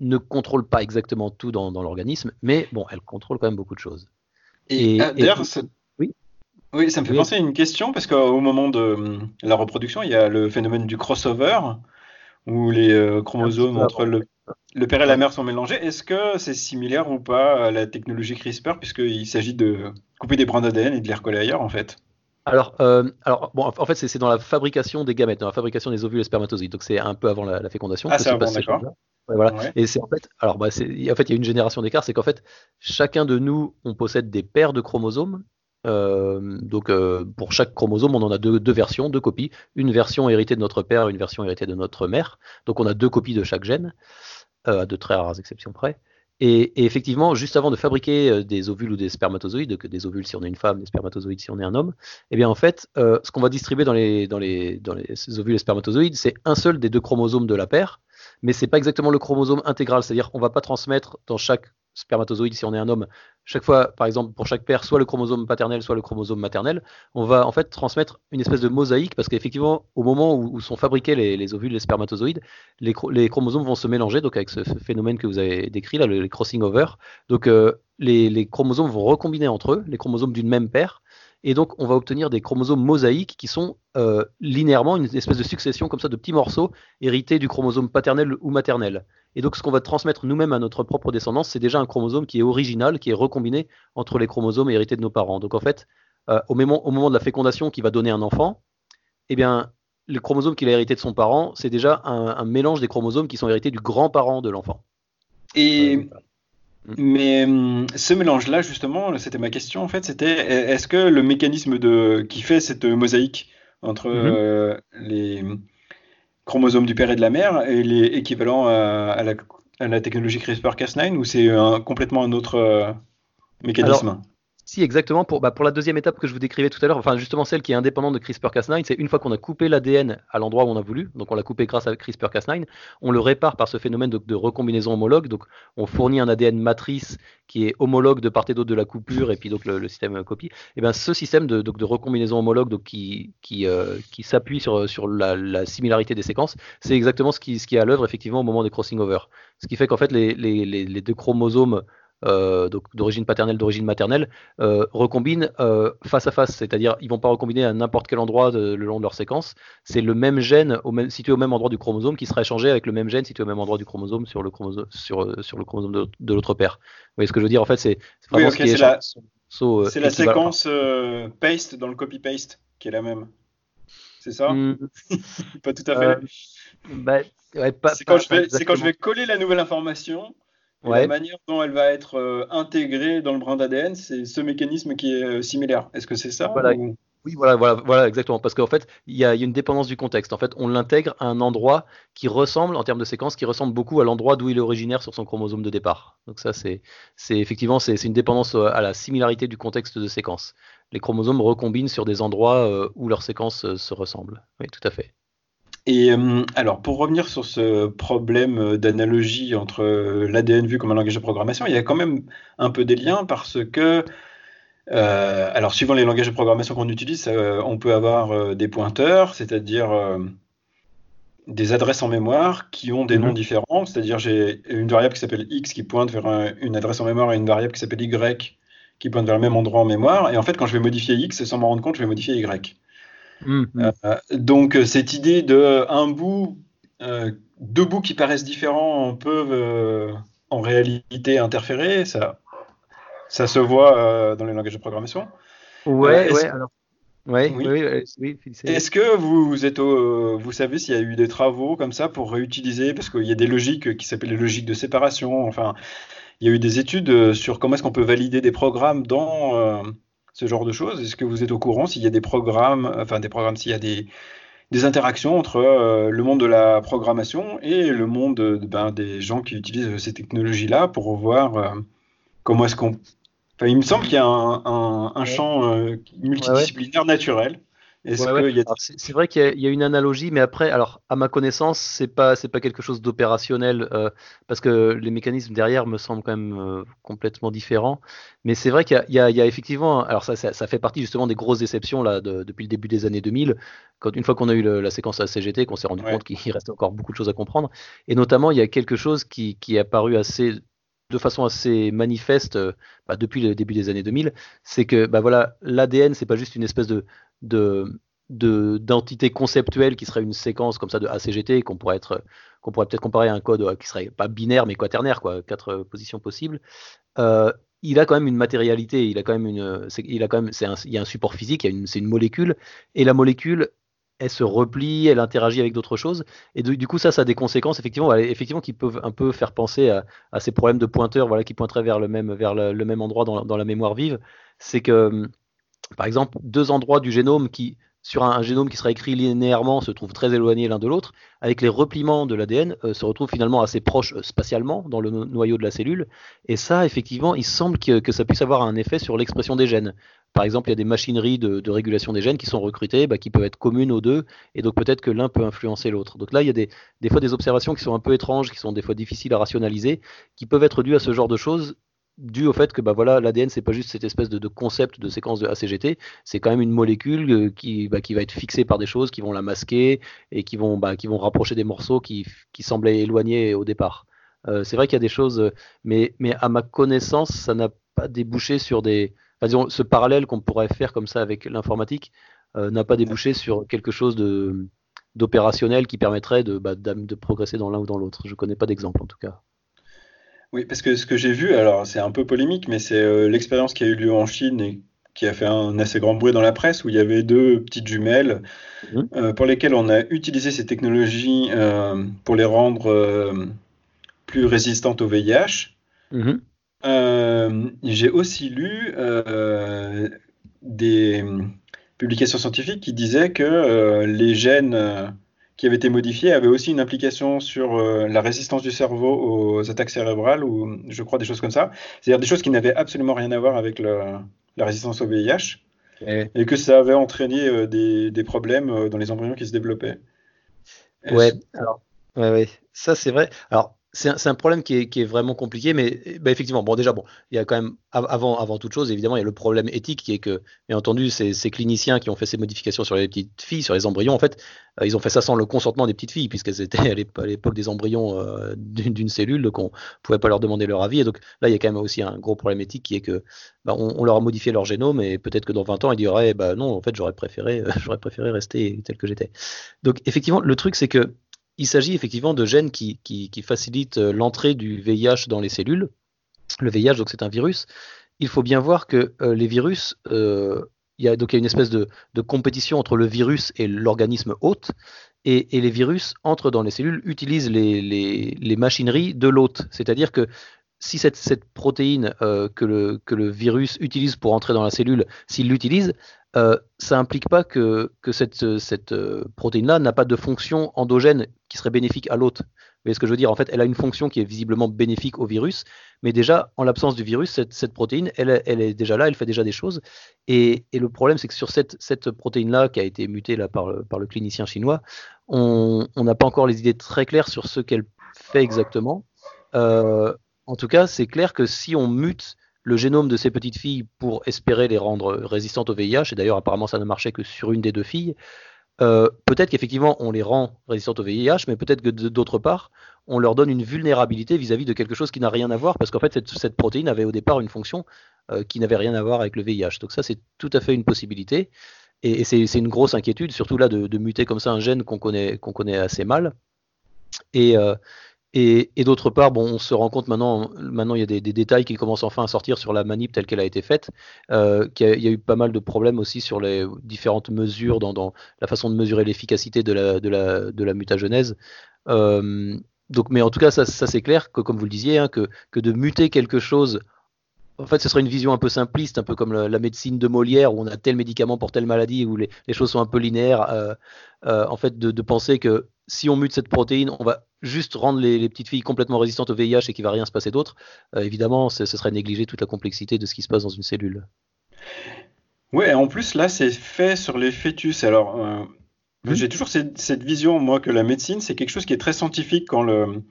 ne contrôle pas exactement tout dans, l'organisme, mais bon, elle contrôle quand même beaucoup de choses. Et, ah, d'ailleurs, oui. oui, ça me fait penser à une question parce qu'au moment de la reproduction, il y a le phénomène du crossover où les euh, chromosomes entre le, le, père et la mère sont mélangés. Est-ce que c'est similaire ou pas à la technologie CRISPR puisqu'il s'agit de couper des brins d'ADN et de les recoller ailleurs en fait? Alors, euh, alors bon, en fait, c'est dans la fabrication des gamètes, dans la fabrication des ovules et spermatozoïdes. Donc, c'est un peu avant la, fécondation. Ah, c'est bon, d'accord. voilà. Et c'est en fait, alors, bah, en fait, il y a une génération d'écart, c'est qu'en fait, chacun de nous, on possède des paires de chromosomes. Euh, donc, euh, pour chaque chromosome, on en a deux, deux, versions, deux copies. Une version héritée de notre père, une version héritée de notre mère. Donc, on a deux copies de chaque gène, à de très rares exceptions près. Et, effectivement, juste avant de fabriquer euh, des ovules ou des spermatozoïdes, que des ovules si on est une femme, des spermatozoïdes si on est un homme, eh bien en fait, euh, ce qu'on va distribuer dans les, dans les, ovules et spermatozoïdes, c'est un seul des deux chromosomes de la paire, mais c'est pas exactement le chromosome intégral, c'est-à-dire qu'on va pas transmettre dans chaque spermatozoïde si on est un homme, chaque fois, par exemple, pour chaque paire, soit le chromosome paternel, soit le chromosome maternel, on va en fait transmettre une espèce de mosaïque parce qu'effectivement, au moment où, sont fabriqués les, ovules, les spermatozoïdes, les, chromosomes vont se mélanger, donc avec ce phénomène que vous avez décrit là, le, crossing over. Donc euh, les, chromosomes vont recombiner entre eux, les chromosomes d'une même paire, et donc on va obtenir des chromosomes mosaïques qui sont euh, linéairement une espèce de succession comme ça de petits morceaux hérités du chromosome paternel ou maternel. Et donc, ce qu'on va transmettre nous-mêmes à notre propre descendance, c'est déjà un chromosome qui est original, qui est recombiné entre les chromosomes hérités de nos parents. Donc, en fait, euh, au, moment, au, moment, de la fécondation qui va donner un enfant, eh bien, le chromosome qu'il a hérité de son parent, c'est déjà un, mélange des chromosomes qui sont hérités du grand-parent de l'enfant. Et mais hum, ce mélange-là, justement, c'était ma question en fait, c'était est-ce que le mécanisme de, qui fait cette mosaïque entre mm-hmm. euh, les, chromosomes du père et de la mère, et les équivalents à, la, technologie CRISPR-Cas9 ou c'est complètement un autre euh, mécanisme? Si, exactement. Pour, bah, pour la deuxième étape que je vous décrivais tout à l'heure, enfin justement celle qui est indépendante de CRISPR-Cas9, c'est une fois qu'on a coupé l'ADN à l'endroit où on a voulu, donc on l'a coupé grâce à CRISPR-Cas9, on le répare par ce phénomène de, recombinaison homologue. Donc on fournit un ADN matrice qui est homologue de part et d'autre de la coupure, et puis donc le, système copie. Et bien ce système de, recombinaison homologue donc, qui, euh, s'appuie sur, la, similarité des séquences, c'est exactement ce qui, est à l'œuvre effectivement au moment des crossing over. Ce qui fait qu'en fait les deux chromosomes euh, d'origine paternelle, d'origine maternelle, euh, recombinent euh, face à face, c'est-à-dire ils vont pas recombiner à n'importe quel endroit le long de leur séquence. C'est le même gène au même, situé au même endroit du chromosome qui sera échangé avec le même gène situé au même endroit du chromosome sur le chromosome, sur, sur le chromosome de, l'autre père. Vous voyez ce que je veux dire? En fait, c'est ce la, séquence paste dans le copy-paste qui est la même. C'est ça? Hmm. Pas tout à fait. Bah, c'est quand, quand, je vais coller la nouvelle information la manière dont elle va être euh, intégrée dans le brin d'ADN, c'est ce mécanisme qui est euh, similaire. Est-ce que c'est ça Oui, voilà, voilà, voilà, exactement. Parce qu'en fait, il y, a une dépendance du contexte. En fait, on l'intègre à un endroit qui ressemble, en termes de séquence, qui ressemble beaucoup à l'endroit d'où il est originaire sur son chromosome de départ. Donc ça, c'est effectivement, c'est une dépendance euh, à la similarité du contexte de séquence. Les chromosomes recombinent sur des endroits où leurs séquences se ressemblent. Oui, tout à fait. Et euh, alors, pour revenir sur ce problème euh, d'analogie entre euh, l'ADN vu comme un langage de programmation, il y a quand même un peu des liens parce que, alors, suivant les langages de programmation qu'on utilise, on peut avoir des pointeurs, c'est-à-dire des adresses en mémoire qui ont des noms mhm. différents, c'est-à-dire j'ai une variable qui s'appelle x qui pointe vers une adresse en mémoire et une variable qui s'appelle y qui pointe vers le même endroit en mémoire. Et en fait, quand je vais modifier x, sans m'en rendre compte, je vais modifier y. Mm-hmm. Euh, donc euh, cette idée de un bout, euh, deux bouts qui paraissent différents peuvent en réalité interférer, ça, ça se voit dans les langages de programmation. Ouais, ouais, alors. oui, oui, Est-ce que vous, êtes vous savez s'il y a eu des travaux comme ça pour réutiliser, parce qu'il y a des logiques qui s'appellent les logiques de séparation, enfin, il y a eu des études sur comment est-ce qu'on peut valider des programmes dans, ce genre de choses? Est-ce que vous êtes au courant s'il y a des programmes, enfin des programmes, s'il y a des, des interactions entre euh, le monde de la programmation et le monde ben, des gens qui utilisent ces technologies-là pour voir euh, comment est-ce qu'on... Enfin, il me semble qu'il y a un, un, champ euh, multidisciplinaire naturel c'est vrai qu'il y, a une analogie, mais après, alors à ma connaissance, c'est pas c'est pas quelque chose d'opérationnel euh, parce que les mécanismes derrière me semblent quand même euh, complètement différents. Mais c'est vrai qu'il y, a effectivement, alors ça, ça, fait partie justement des grosses déceptions là depuis le début des années 2000, quand une fois qu'on a eu la séquence ACGT, qu'on s'est rendu compte qu'il restait encore beaucoup de choses à comprendre, et notamment il y a quelque chose qui, qui est apparu assez de façon assez manifeste euh, bah, depuis le début des années 2000, c'est que bah, voilà, l'ADN, c'est pas juste une espèce de, de d'entité conceptuelle qui serait une séquence comme ça de ACGT qu'on pourrait être qu'on pourrait peut-être comparer à un code euh, qui serait pas binaire mais quaternaire quoi quatre euh, positions possibles il a quand même une matérialité il a quand même une il a quand même c'est il y a un support physique c'est une molécule et la molécule elle se replie, elle interagit avec d'autres choses. Et du, coup, ça, ça a des conséquences, effectivement, effectivement qui peuvent un peu faire penser à, ces problèmes de pointeurs voilà, qui pointeraient vers le même, vers le, même endroit dans, la mémoire vive. C'est que, par exemple, deux endroits du génome qui sur un, génome qui sera écrit linéairement se trouve très éloigné l'un de l'autre, avec les repliements de l'ADN se retrouvent finalement assez proches spatialement dans le noyau de la cellule. Et ça, effectivement, il semble que, que ça puisse avoir un effet sur l'expression des gènes. Par exemple, il y a des machineries de, régulation des gènes qui sont recrutées, bah, qui peuvent être communes aux deux, et donc peut-être que l'un peut influencer l'autre. Donc là, il y a des, fois des observations qui sont un peu étranges, qui sont des fois difficiles à rationaliser, qui peuvent être dues à ce genre de choses, dû au fait que bah voilà l'ADN c'est pas juste cette espèce de, concept de séquence de ACGT, c'est quand même une molécule euh, qui, bah, qui va être fixée par des choses qui vont la masquer et qui vont, bah, qui vont rapprocher des morceaux qui, qui semblaient éloignés au départ. Euh, c'est vrai qu'il y a des choses, mais, mais à ma connaissance, ça n'a pas débouché sur des, ce parallèle qu'on pourrait faire comme ça avec l'informatique euh, n'a pas débouché sur quelque chose de d'opérationnel qui permettrait de, bah, de progresser dans l'un ou dans l'autre. Je ne connais pas d'exemple en tout cas. Oui, parce que ce que j'ai vu, alors c'est un peu polémique, mais c'est euh, l'expérience qui a eu lieu en Chine et qui a fait un assez grand bruit dans la presse, où il y avait deux petites jumelles mmh. euh, pour lesquelles on a utilisé ces technologies pour les rendre plus résistantes au VIH. Mmh. Euh, j'ai aussi lu euh, des publications scientifiques qui disaient que euh, les gènes qui avaient été modifiés avaient aussi une implication sur la résistance du cerveau aux attaques cérébrales ou je crois des choses comme ça. C'est-à-dire des choses qui n'avaient absolument rien à voir avec la résistance au VIH et, que ça avait entraîné des, des, problèmes dans les embryons qui se développaient. Ouais, alors, ouais, ouais, ça c'est vrai. Alors, c'est un, problème qui est, vraiment compliqué, mais bah, effectivement, bon, déjà, bon, il y a quand même, avant, avant toute chose, évidemment, il y a le problème éthique qui est que, bien entendu, ces, ces cliniciens qui ont fait ces modifications sur les petites filles, sur les embryons, en fait, euh, ils ont fait ça sans le consentement des petites filles, puisqu'elles étaient à l'époque des embryons euh, d'une cellule, donc on ne pouvait pas leur demander leur avis. Et donc là, il y a quand même aussi un gros problème éthique qui est que bah, on, leur a modifié leur génome, et peut-être que dans 20 ans, ils diraient, bah non, en fait, j'aurais préféré, j'aurais préféré rester tel que j'étais. Donc, effectivement, le truc, c'est que il s'agit effectivement de gènes qui, facilitent euh, l'entrée du VIH dans les cellules. Le VIH, donc c'est un virus. Il faut bien voir que euh, les virus, euh, y a donc il y a une espèce de, compétition entre le virus et l'organisme hôte, et, les virus entrent dans les cellules, utilisent les, machineries de l'hôte. C'est-à-dire que si cette, protéine que, le, virus utilise pour entrer dans la cellule, s'il l'utilise, euh, ça n'implique pas que, cette, euh, protéine-là n'a pas de fonction endogène qui serait bénéfique à l'hôte. Vous voyez ce que je veux dire? En fait, elle a une fonction qui est visiblement bénéfique au virus, mais déjà, en l'absence du virus, cette, protéine, elle, est déjà là, elle fait déjà des choses. Et, le problème, c'est que sur cette, protéine-là, qui a été mutée là, par, le, clinicien chinois, on n'a pas encore les idées très claires sur ce qu'elle fait exactement. Euh, en tout cas, c'est clair que si on mute le génome de ces petites filles pour espérer les rendre résistantes au VIH, et d'ailleurs apparemment ça ne marchait que sur une des deux filles, euh, peut-être qu'effectivement on les rend résistantes au VIH, mais peut-être que d'autre part, on leur donne une vulnérabilité vis-à-vis de quelque chose qui n'a rien à voir, parce qu'en fait cette, protéine avait au départ une fonction euh, qui n'avait rien à voir avec le VIH. Donc ça c'est tout à fait une possibilité, et, c'est une grosse inquiétude, surtout là de, muter comme ça un gène qu'on connaît, qu'on connaît assez mal. Et, euh, et, d'autre part, bon, on se rend compte maintenant, maintenant il y a des, détails qui commencent enfin à sortir sur la manip telle qu'elle a été faite. Euh, qu'il y, a, eu pas mal de problèmes aussi sur les différentes mesures, dans, la façon de mesurer l'efficacité de la, de, mutagenèse. Euh, donc, mais en tout cas, ça, c'est clair que, comme vous le disiez, hein, que, de muter quelque chose en fait, ce serait une vision un peu simpliste, un peu comme la, médecine de Molière, où on a tel médicament pour telle maladie, où les, choses sont un peu linéaires. Euh, en fait, de, penser que si on mute cette protéine, on va juste rendre les, petites filles complètement résistantes au VIH et qu'il va rien se passer d'autre. Euh, évidemment, ce serait négliger toute la complexité de ce qui se passe dans une cellule. Ouais, en plus là, c'est fait sur les fœtus. Alors, mmh. j'ai toujours cette, vision, moi, que la médecine, c'est quelque chose qui est très scientifique quand le,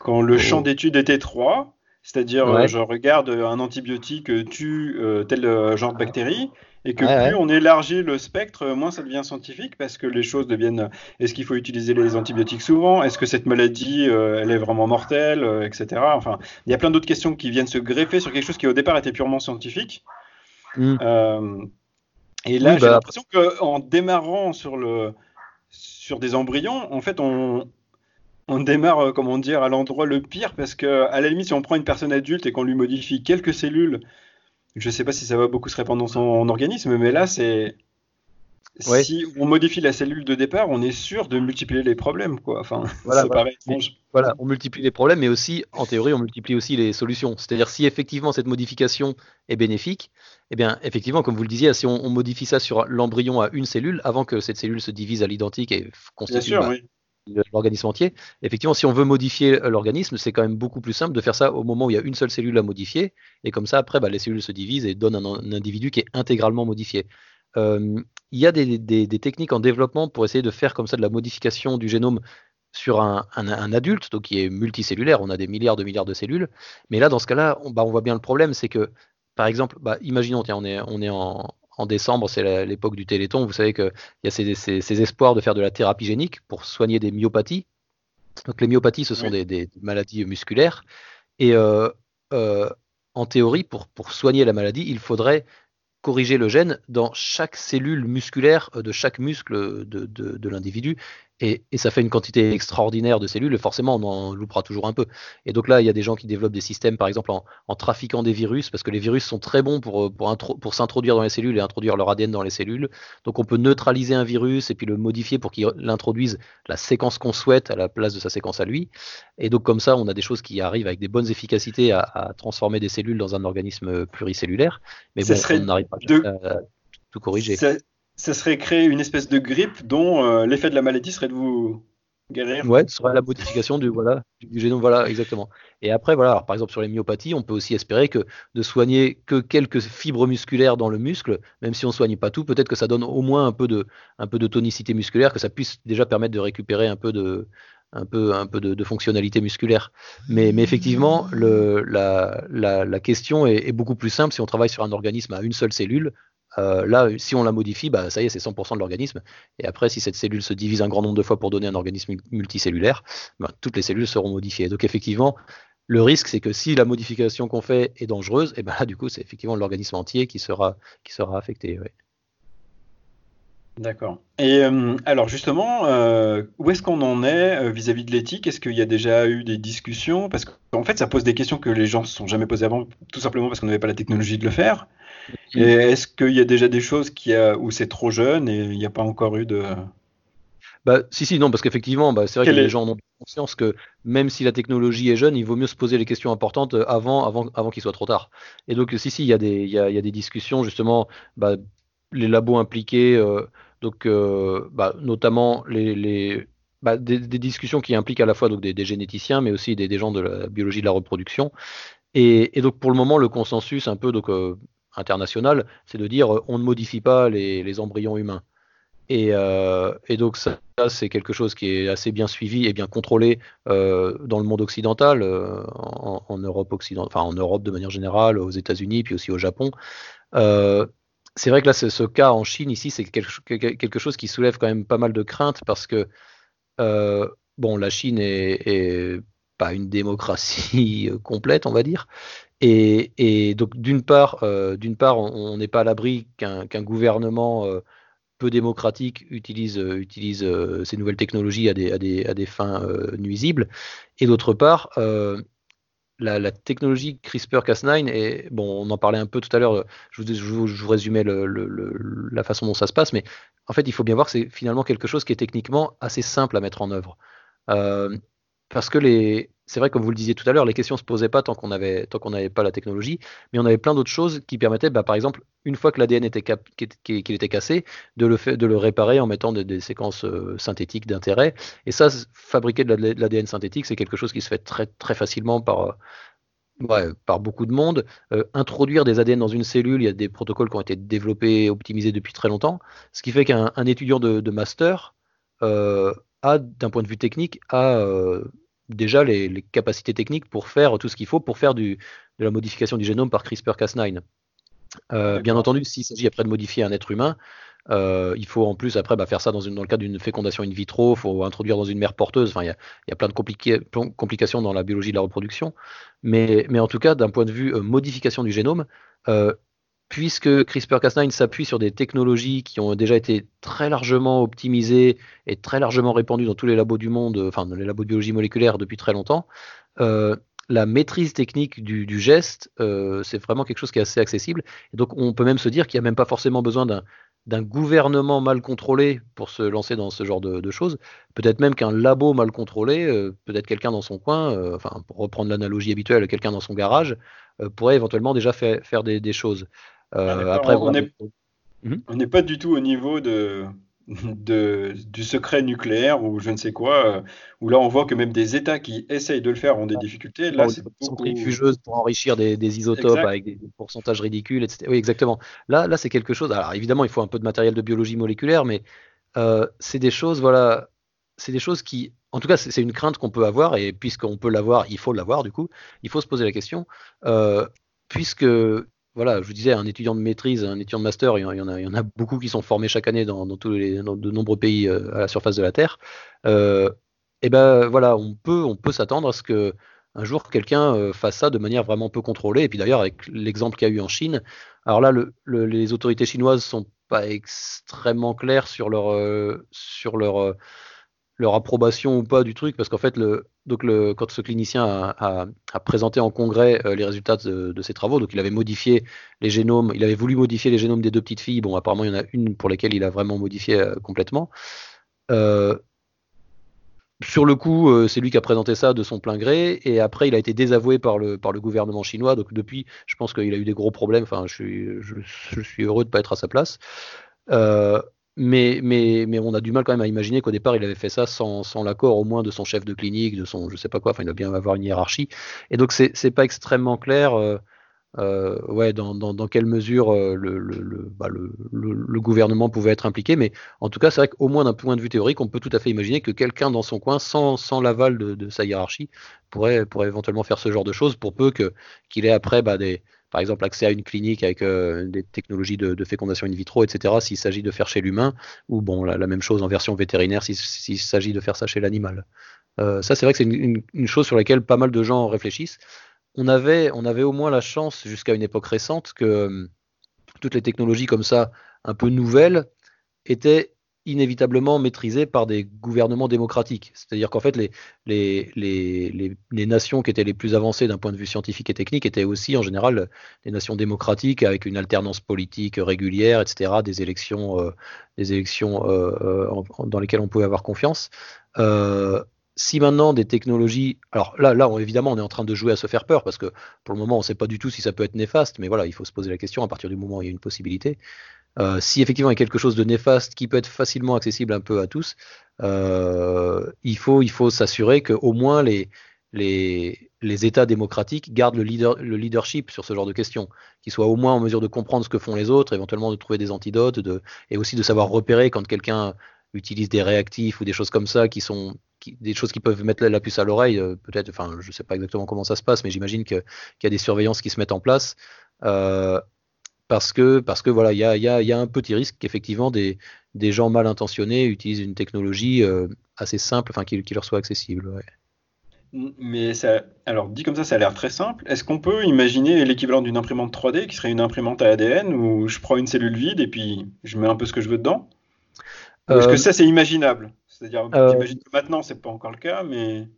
quand le oh. champ d'étude est étroit. C'est-à-dire, euh, je regarde un antibiotique euh, tue euh, tel genre de bactérie, et que plus on élargit le spectre, moins ça devient scientifique, parce que les choses deviennent est-ce qu'il faut utiliser les antibiotiques souvent? Est-ce que cette maladie, elle est vraiment mortelle Etc. Enfin, il y a plein d'autres questions qui viennent se greffer sur quelque chose qui au départ était purement scientifique. Mmh. et là, j'ai bah, l'impression qu'en démarrant sur, le, sur des embryons, en fait, on, on démarre, euh, comment dire, à l'endroit le pire, parce que à la limite, si on prend une personne adulte et qu'on lui modifie quelques cellules, je ne sais pas si ça va beaucoup se répandre dans son organisme, mais là, c'est si on modifie la cellule de départ, on est sûr de multiplier les problèmes, quoi. Enfin, voilà, voilà. on multiplie les problèmes, mais aussi, en théorie, on multiplie aussi les solutions. C'est-à-dire, si effectivement cette modification est bénéfique, eh bien, effectivement, comme vous le disiez, si on, modifie ça sur l'embryon à une cellule, avant que cette cellule se divise à l'identique et constitue bah, l'organisme entier, effectivement, si on veut modifier l'organisme, c'est quand même beaucoup plus simple de faire ça au moment où il y a une seule cellule à modifier, et comme ça, après, bah, les cellules se divisent et donnent un individu qui est intégralement modifié. Euh, il y a des, techniques en développement pour essayer de faire comme ça de la modification du génome sur un, adulte, donc qui est multicellulaire, on a des milliards de milliards de cellules. Mais là, dans ce cas-là, on, bah, voit bien le problème, c'est que, par exemple, bah, imaginons, tiens, on est, on est en, décembre, c'est l'époque du Téléthon, vous savez qu'il y a ces, espoirs de faire de la thérapie génique pour soigner des myopathies. Donc les myopathies, ce sont des, maladies musculaires. Et euh, euh, en théorie, pour, pour soigner la maladie, il faudrait corriger le gène dans chaque cellule musculaire euh, de chaque muscle de l'individu et, ça fait une quantité extraordinaire de cellules, et forcément on en loupera toujours un peu. Et donc là, il y a des gens qui développent des systèmes, par exemple, en, trafiquant des virus, parce que les virus sont très bons pour, pour, pour s'introduire dans les cellules et introduire leur ADN dans les cellules. Donc on peut neutraliser un virus et puis le modifier pour qu'il introduise la séquence qu'on souhaite à la place de sa séquence à lui. Et donc comme ça, on a des choses qui arrivent avec des bonnes efficacités à, transformer des cellules dans un organisme pluricellulaire. Mais bon, on n'arrive pas à, tout corriger ça serait créer une espèce de grippe dont euh, l'effet de la maladie serait de vous guérir. Ouais, ce serait la modification du, voilà, du, génome, voilà, exactement. Et après, voilà, par exemple sur les myopathies, on peut aussi espérer que de soigner que quelques fibres musculaires dans le muscle, même si on ne soigne pas tout, peut-être que ça donne au moins un peu, de, un peu de tonicité musculaire, que ça puisse déjà permettre de récupérer un peu de, un peu, un peu de, fonctionnalité musculaire. Mais, mais effectivement, la, la, question est, est, beaucoup plus simple si on travaille sur un organisme à une seule cellule. Euh, là, si on la modifie, bah, ça y est, c'est 100% de l'organisme. Et après, si cette cellule se divise un grand nombre de fois pour donner un organisme multicellulaire, bah, toutes les cellules seront modifiées. Donc effectivement, le risque, c'est que si la modification qu'on fait est dangereuse, ben du coup, c'est effectivement l'organisme entier qui sera, qui sera affecté. D'accord. Et euh, alors justement, euh, où est-ce qu'on en est vis-à-vis de l'éthique? Est-ce qu'il y a déjà eu des discussions? Parce qu'en fait, ça pose des questions que les gens ne se sont jamais posées avant, tout simplement parce qu'on n'avait pas la technologie de le faire. Est-ce qu'il y a déjà des choses qui a, où c'est trop jeune et il n'y a pas encore eu de... Bah, si, si, non, parce qu'effectivement, bah, c'est vrai que les gens ont conscience que même si la technologie est jeune, il vaut mieux se poser les questions importantes avant, avant, avant qu'il soit trop tard. Et donc, si, si, il y a des, il y a, il y a des discussions, justement, bah, les labos impliqués, euh, donc, euh, bah, notamment les, les bah, des, des, discussions qui impliquent à la fois donc, des, des généticiens, mais aussi des, des, gens de la biologie de la reproduction. Et, et, donc, pour le moment, le consensus, un peu, donc, euh, international, c'est de dire euh, on ne modifie pas les, embryons humains. Et, euh, donc ça, c'est quelque chose qui est assez bien suivi et bien contrôlé euh, dans le monde occidental, en, Europe occidentale, enfin en Europe de manière générale, aux États-Unis, puis aussi au Japon. c'est vrai que là, ce, cas en Chine ici, c'est quelque, chose qui soulève quand même pas mal de craintes parce que bon, la Chine est pas une démocratie complète, on va dire, et, donc d'une part, euh, d'une part, on n'est pas à l'abri qu'un gouvernement euh, peu démocratique utilise, euh, utilise ces nouvelles technologies à des, à des, à des fins nuisibles. Et d'autre part, la, technologie CRISPR-Cas9, et bon, on en parlait un peu tout à l'heure, je vous, je, vous, résumais la façon dont ça se passe, mais en fait, il faut bien voir que c'est finalement quelque chose qui est techniquement assez simple à mettre en œuvre. Parce que les, c'est vrai, comme vous le disiez tout à l'heure, les questions ne se posaient pas tant qu'on n'avait pas la technologie, mais on avait plein d'autres choses qui permettaient, bah, par exemple, une fois que l'ADN était était cassé, de le, de le réparer en mettant des, séquences euh, synthétiques d'intérêt. Et ça, fabriquer de l'ADN synthétique, c'est quelque chose qui se fait très, très facilement par, euh, par beaucoup de monde. Euh, introduire des ADN dans une cellule, il y a des protocoles qui ont été développés, optimisés depuis très longtemps, ce qui fait qu'un étudiant de, master a, d'un point de vue technique, a déjà les, capacités techniques pour faire tout ce qu'il faut pour faire du, de la modification du génome par CRISPR-Cas9. Euh, bien entendu, s'il s'agit après de modifier un être humain, euh, il faut en plus après bah, faire ça dans, une, dans, le cadre d'une fécondation in vitro, il faut introduire dans une mère porteuse, enfin il y a, plein de complications dans la biologie de la reproduction. Mais, mais en tout cas, d'un point de vue euh, modification du génome, puisque CRISPR-Cas9 s'appuie sur des technologies qui ont déjà été très largement optimisées et très largement répandues dans tous les labos du monde, enfin dans les labos de biologie moléculaire depuis très longtemps, euh, la maîtrise technique du, geste, euh, c'est vraiment quelque chose qui est assez accessible. Donc on peut même se dire qu'il n'y a même pas forcément besoin d'un gouvernement mal contrôlé pour se lancer dans ce genre de, choses, peut-être même qu'un labo mal contrôlé, euh, peut-être quelqu'un dans son coin, euh, enfin pour reprendre l'analogie habituelle, quelqu'un dans son garage, euh, pourrait éventuellement déjà faire des, choses. Ah, après, mhm. on n'est pas du tout au niveau de, de, du secret nucléaire ou je ne sais quoi, euh, où là on voit que même des États qui essayent de le faire ont des difficultés. Là, c'est beaucoup... pour enrichir des, isotopes avec des pourcentages ridicules, etc. Oui, exactement. Là, là c'est quelque chose. Alors évidemment, il faut un peu de matériel de biologie moléculaire, mais euh, c'est des choses, voilà, c'est des choses qui, en tout cas, c'est une crainte qu'on peut avoir, et puisqu'on peut l'avoir, il faut l'avoir, du coup, il faut se poser la question, euh, puisque voilà, je vous disais, un étudiant de maîtrise, un étudiant de master, il y en a, il y en a beaucoup qui sont formés chaque année dans, tous les, de nombreux pays euh, à la surface de la Terre. Euh, et ben voilà, on peut, on peut s'attendre à ce que un jour quelqu'un euh, fasse ça de manière vraiment peu contrôlée. Et puis d'ailleurs, avec l'exemple qu'il y a eu en Chine, alors là, le, les autorités chinoises sont pas extrêmement claires sur leur, sur leur leur approbation ou pas du truc, parce qu'en fait, le, donc le, quand ce clinicien a, présenté en congrès euh, les résultats de, ses travaux, donc il avait modifié les génomes, il avait voulu modifier les génomes des deux petites filles. Bon, apparemment, il y en a une pour laquelle il a vraiment modifié euh, complètement. Euh, sur le coup, c'est lui qui a présenté ça de son plein gré, et après, il a été désavoué par le, par le gouvernement chinois. Donc depuis, je pense qu'il a eu des gros problèmes. Enfin, je suis, je, suis heureux de ne pas être à sa place. Mais, mais, mais, on a du mal quand même à imaginer qu'au départ, il avait fait ça sans, sans l'accord au moins de son chef de clinique, de son je sais pas quoi, enfin il doit bien avoir une hiérarchie. Et donc c'est, c'est pas extrêmement clair euh, euh, ouais, dans, dans, dans, quelle mesure euh, le, le, bah, le, le, gouvernement pouvait être impliqué. Mais en tout cas, c'est vrai qu'au moins d'un point de vue théorique, on peut tout à fait imaginer que quelqu'un dans son coin, sans, sans l'aval de, sa hiérarchie, pourrait, pourrait éventuellement faire ce genre de choses pour peu qu'il ait après bah, des par exemple accès à une clinique avec euh, des technologies de, fécondation in vitro, etc., s'il s'agit de faire chez l'humain, ou bon, la, même chose en version vétérinaire s'il s'agit de faire ça chez l'animal. Euh, ça, c'est vrai que c'est une, chose sur laquelle pas mal de gens réfléchissent. On avait, on avait au moins la chance, jusqu'à une époque récente, que euh, toutes les technologies comme ça, un peu nouvelles, étaient inévitablement maîtrisé par des gouvernements démocratiques. C'est-à-dire qu'en fait, les, les, les, les, nations qui étaient les plus avancées d'un point de vue scientifique et technique étaient aussi en général des nations démocratiques avec une alternance politique régulière, etc., des élections, euh, des élections euh, euh, dans lesquelles on pouvait avoir confiance. si maintenant des technologies, alors là, là, évidemment, on est en train de jouer à se faire peur parce que pour le moment, on ne sait pas du tout si ça peut être néfaste, mais voilà, il faut se poser la question à partir du moment où il y a une possibilité. Euh, si effectivement il y a quelque chose de néfaste qui peut être facilement accessible un peu à tous, euh, il faut, il faut s'assurer qu'au moins les, les, les, États démocratiques gardent le, leader, le leadership sur ce genre de questions, qu'ils soient au moins en mesure de comprendre ce que font les autres, éventuellement de trouver des antidotes, de, et aussi de savoir repérer quand quelqu'un utilise des réactifs ou des choses comme ça qui sont des choses qui peuvent mettre la, puce à l'oreille, euh, peut-être, enfin, je ne sais pas exactement comment ça se passe, mais j'imagine qu'il y a des surveillances qui se mettent en place. Parce que, parce que voilà, il y a, y, a, y a, un petit risque qu'effectivement des, des, gens mal intentionnés utilisent une technologie euh, assez simple, enfin qui, qui, leur soit accessible. Mais ça, alors dit comme ça, ça a l'air très simple. Est-ce qu'on peut imaginer l'équivalent d'une imprimante 3D qui serait une imprimante à ADN où je prends une cellule vide et puis je mets un peu ce que je veux dedans? Est-ce que euh, ça c'est imaginable? C'est-à-dire, euh, j'imagine que maintenant c'est pas encore le cas, mais.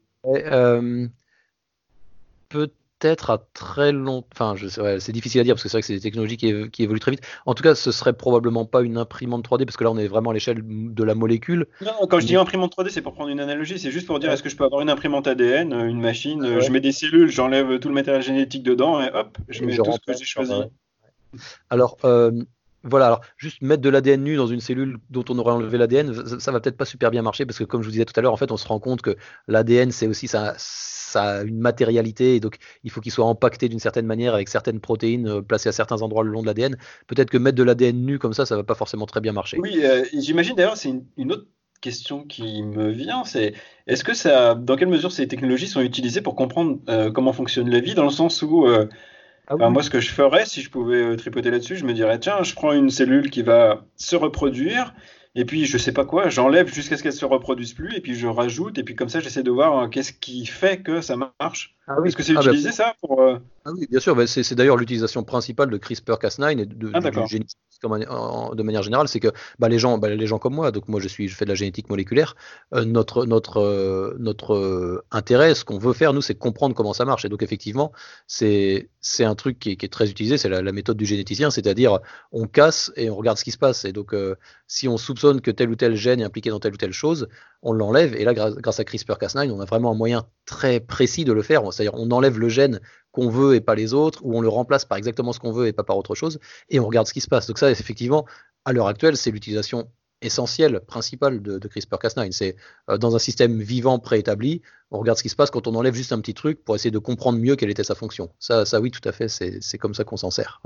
peut être à très long. Enfin, c'est difficile à dire parce que c'est vrai que c'est des technologies qui, évoluent très vite. En tout cas, ce serait probablement pas une imprimante 3D parce que là, on est vraiment à l'échelle de la molécule. Non, quand je dis imprimante 3D, c'est pour prendre une analogie. C'est juste pour dire est-ce que je peux avoir une imprimante ADN, une machine, je mets des cellules, j'enlève tout le matériel génétique dedans et hop, je mets tout ce que j'ai choisi. Alors, euh, voilà, alors juste mettre de l'ADN nu dans une cellule dont on aurait enlevé l'ADN, ça, va peut-être pas super bien marcher parce que comme je vous disais tout à l'heure, en fait, on se rend compte que l'ADN c'est aussi ça, ça a une matérialité et donc il faut qu'il soit empaqueté d'une certaine manière avec certaines protéines euh, placées à certains endroits le long de l'ADN. Peut-être que mettre de l'ADN nu comme ça, ça va pas forcément très bien marcher. Oui, euh, j'imagine d'ailleurs c'est une, autre question qui me vient, c'est est-ce que ça, dans quelle mesure ces technologies sont utilisées pour comprendre euh, comment fonctionne la vie, dans le sens où ah moi, ce que je ferais, si je pouvais euh, tripoter là-dessus, je me dirais tiens, je prends une cellule qui va se reproduire et puis je sais pas quoi, j'enlève jusqu'à ce qu'elle se reproduise plus, et puis je rajoute, et puis comme ça j'essaie de voir euh, qu'est-ce qui fait que ça marche. Ah Est-ce que c'est ah bah, utilisé ça pour, euh, ah oui, bien sûr, bah, c'est d'ailleurs l'utilisation principale de CRISPR-Cas9 et de, ah, du génétique de manière générale, c'est que bah, les, gens, les gens comme moi, donc moi je, suis, je fais de la génétique moléculaire, euh, notre, notre, notre intérêt, ce qu'on veut faire, nous, c'est comprendre comment ça marche. Et donc effectivement, c'est un truc qui est, très utilisé, c'est la, méthode du généticien, c'est-à-dire on casse et on regarde ce qui se passe. Et donc si on soupçonne que tel ou tel gène est impliqué dans telle ou telle chose, on l'enlève. Et là, grâce à CRISPR-Cas9, on a vraiment un moyen très précis de le faire. C'est-à-dire, on enlève le gène qu'on veut et pas les autres, ou on le remplace par exactement ce qu'on veut et pas par autre chose, et on regarde ce qui se passe. Donc ça, effectivement, à l'heure actuelle, c'est l'utilisation essentielle, principale de, CRISPR-Cas9. C'est euh, dans un système vivant préétabli, on regarde ce qui se passe quand on enlève juste un petit truc pour essayer de comprendre mieux quelle était sa fonction. Ça, ça oui, tout à fait, c'est comme ça qu'on s'en sert.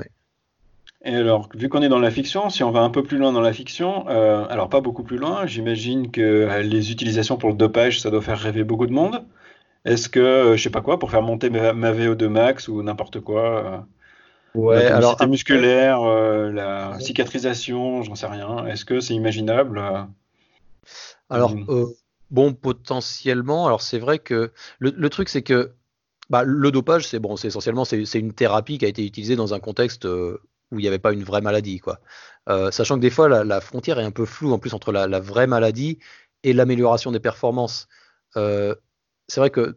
Et alors, vu qu'on est dans la fiction, si on va un peu plus loin dans la fiction, euh, alors pas beaucoup plus loin, j'imagine que euh, les utilisations pour le dopage, ça doit faire rêver beaucoup de monde. Est-ce que, euh, je sais pas quoi, pour faire monter ma, VO2 max ou n'importe quoi, ouais, la alors musculaire, la cicatrisation, j'en sais rien. Est-ce que c'est imaginable Alors, bon, potentiellement. Alors, c'est vrai que le, truc, c'est que bah, le dopage, c'est bon, c'est essentiellement c'est une thérapie qui a été utilisée dans un contexte où il n'y avait pas une vraie maladie. Quoi. Euh, sachant que des fois, la, frontière est un peu floue en plus entre la, vraie maladie et l'amélioration des performances. Euh, c'est vrai que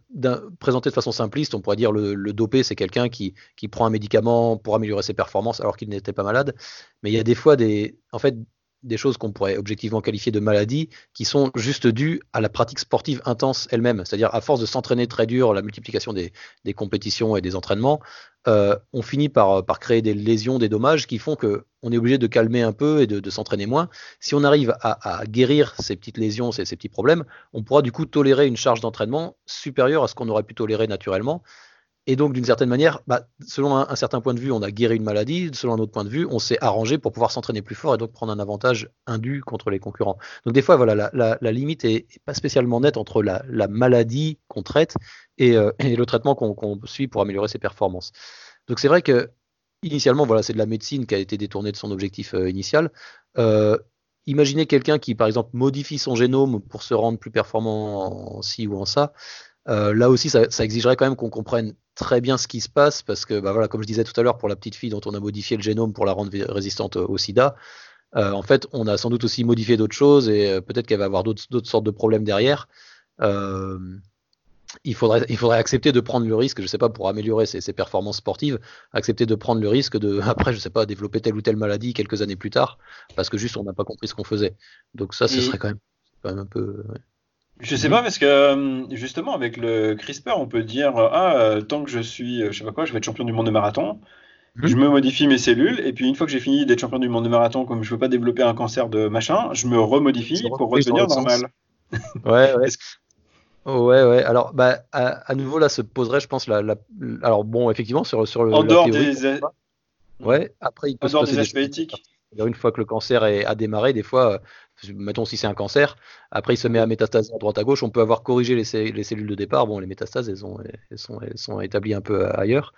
présenté de façon simpliste, on pourrait dire le, le dopé, c'est quelqu'un qui, qui, prend un médicament pour améliorer ses performances alors qu'il n'était pas malade. Mais il y a des fois des, en fait, des choses qu'on pourrait objectivement qualifier de maladies qui sont juste dues à la pratique sportive intense elle-même. C'est-à-dire, à force de s'entraîner très dur, la multiplication des, compétitions et des entraînements, euh, on finit par, par, créer des lésions, des dommages qui font qu'on est obligé de calmer un peu et de, s'entraîner moins. Si on arrive à, guérir ces petites lésions, ces petits problèmes, on pourra du coup tolérer une charge d'entraînement supérieure à ce qu'on aurait pu tolérer naturellement. Et donc, d'une certaine manière, bah, selon un, certain point de vue, on a guéri une maladie. Selon un autre point de vue, on s'est arrangé pour pouvoir s'entraîner plus fort et donc prendre un avantage indu contre les concurrents. Donc, des fois, voilà, la, limite est, pas spécialement nette entre la, maladie qu'on traite euh, et, le traitement qu'on suit pour améliorer ses performances. Donc, c'est vrai que initialement, voilà, c'est de la médecine qui a été détournée de son objectif euh, initial. Euh, imaginez quelqu'un qui, par exemple, modifie son génome pour se rendre plus performant en ci ou en ça. Là aussi, ça, ça exigerait quand même qu'on comprenne très bien ce qui se passe parce que, bah voilà, comme je disais tout à l'heure, pour la petite fille dont on a modifié le génome pour la rendre résistante au sida, euh, en fait, on a sans doute aussi modifié d'autres choses et euh, peut-être qu'elle va avoir d'autres sortes de problèmes derrière. Euh, il, faudrait, il faudrait accepter de prendre le risque, je sais pas, pour améliorer ses, performances sportives, accepter de prendre le risque de, après, je sais pas, développer telle ou telle maladie quelques années plus tard, parce que juste on n'a pas compris ce qu'on faisait. Donc ça, ce serait quand même, quand même un peu. Je sais pas parce que euh, justement avec le CRISPR on peut dire euh, ah euh, tant que je suis je sais pas quoi je vais être champion du monde de marathon mhm. je me modifie mes cellules et puis une fois que j'ai fini d'être champion du monde de marathon comme je veux pas développer un cancer de machin je me remodifie pour redevenir normal. Ouais ouais. Ouais, ouais. Alors, bah, à, nouveau, là, se poserait, je pense, la, alors bon, effectivement, sur, sur le. En dehors des. Ouais. Après, il peut en dehors des aspects éthiques. Une fois que le cancer est, a démarré, des fois, mettons si c'est un cancer, après il se met à métastaser à droite à gauche, on peut avoir corrigé les, cellules de départ. Bon, les métastases, elles, ont, elles, sont, elles sont, établies un peu ailleurs.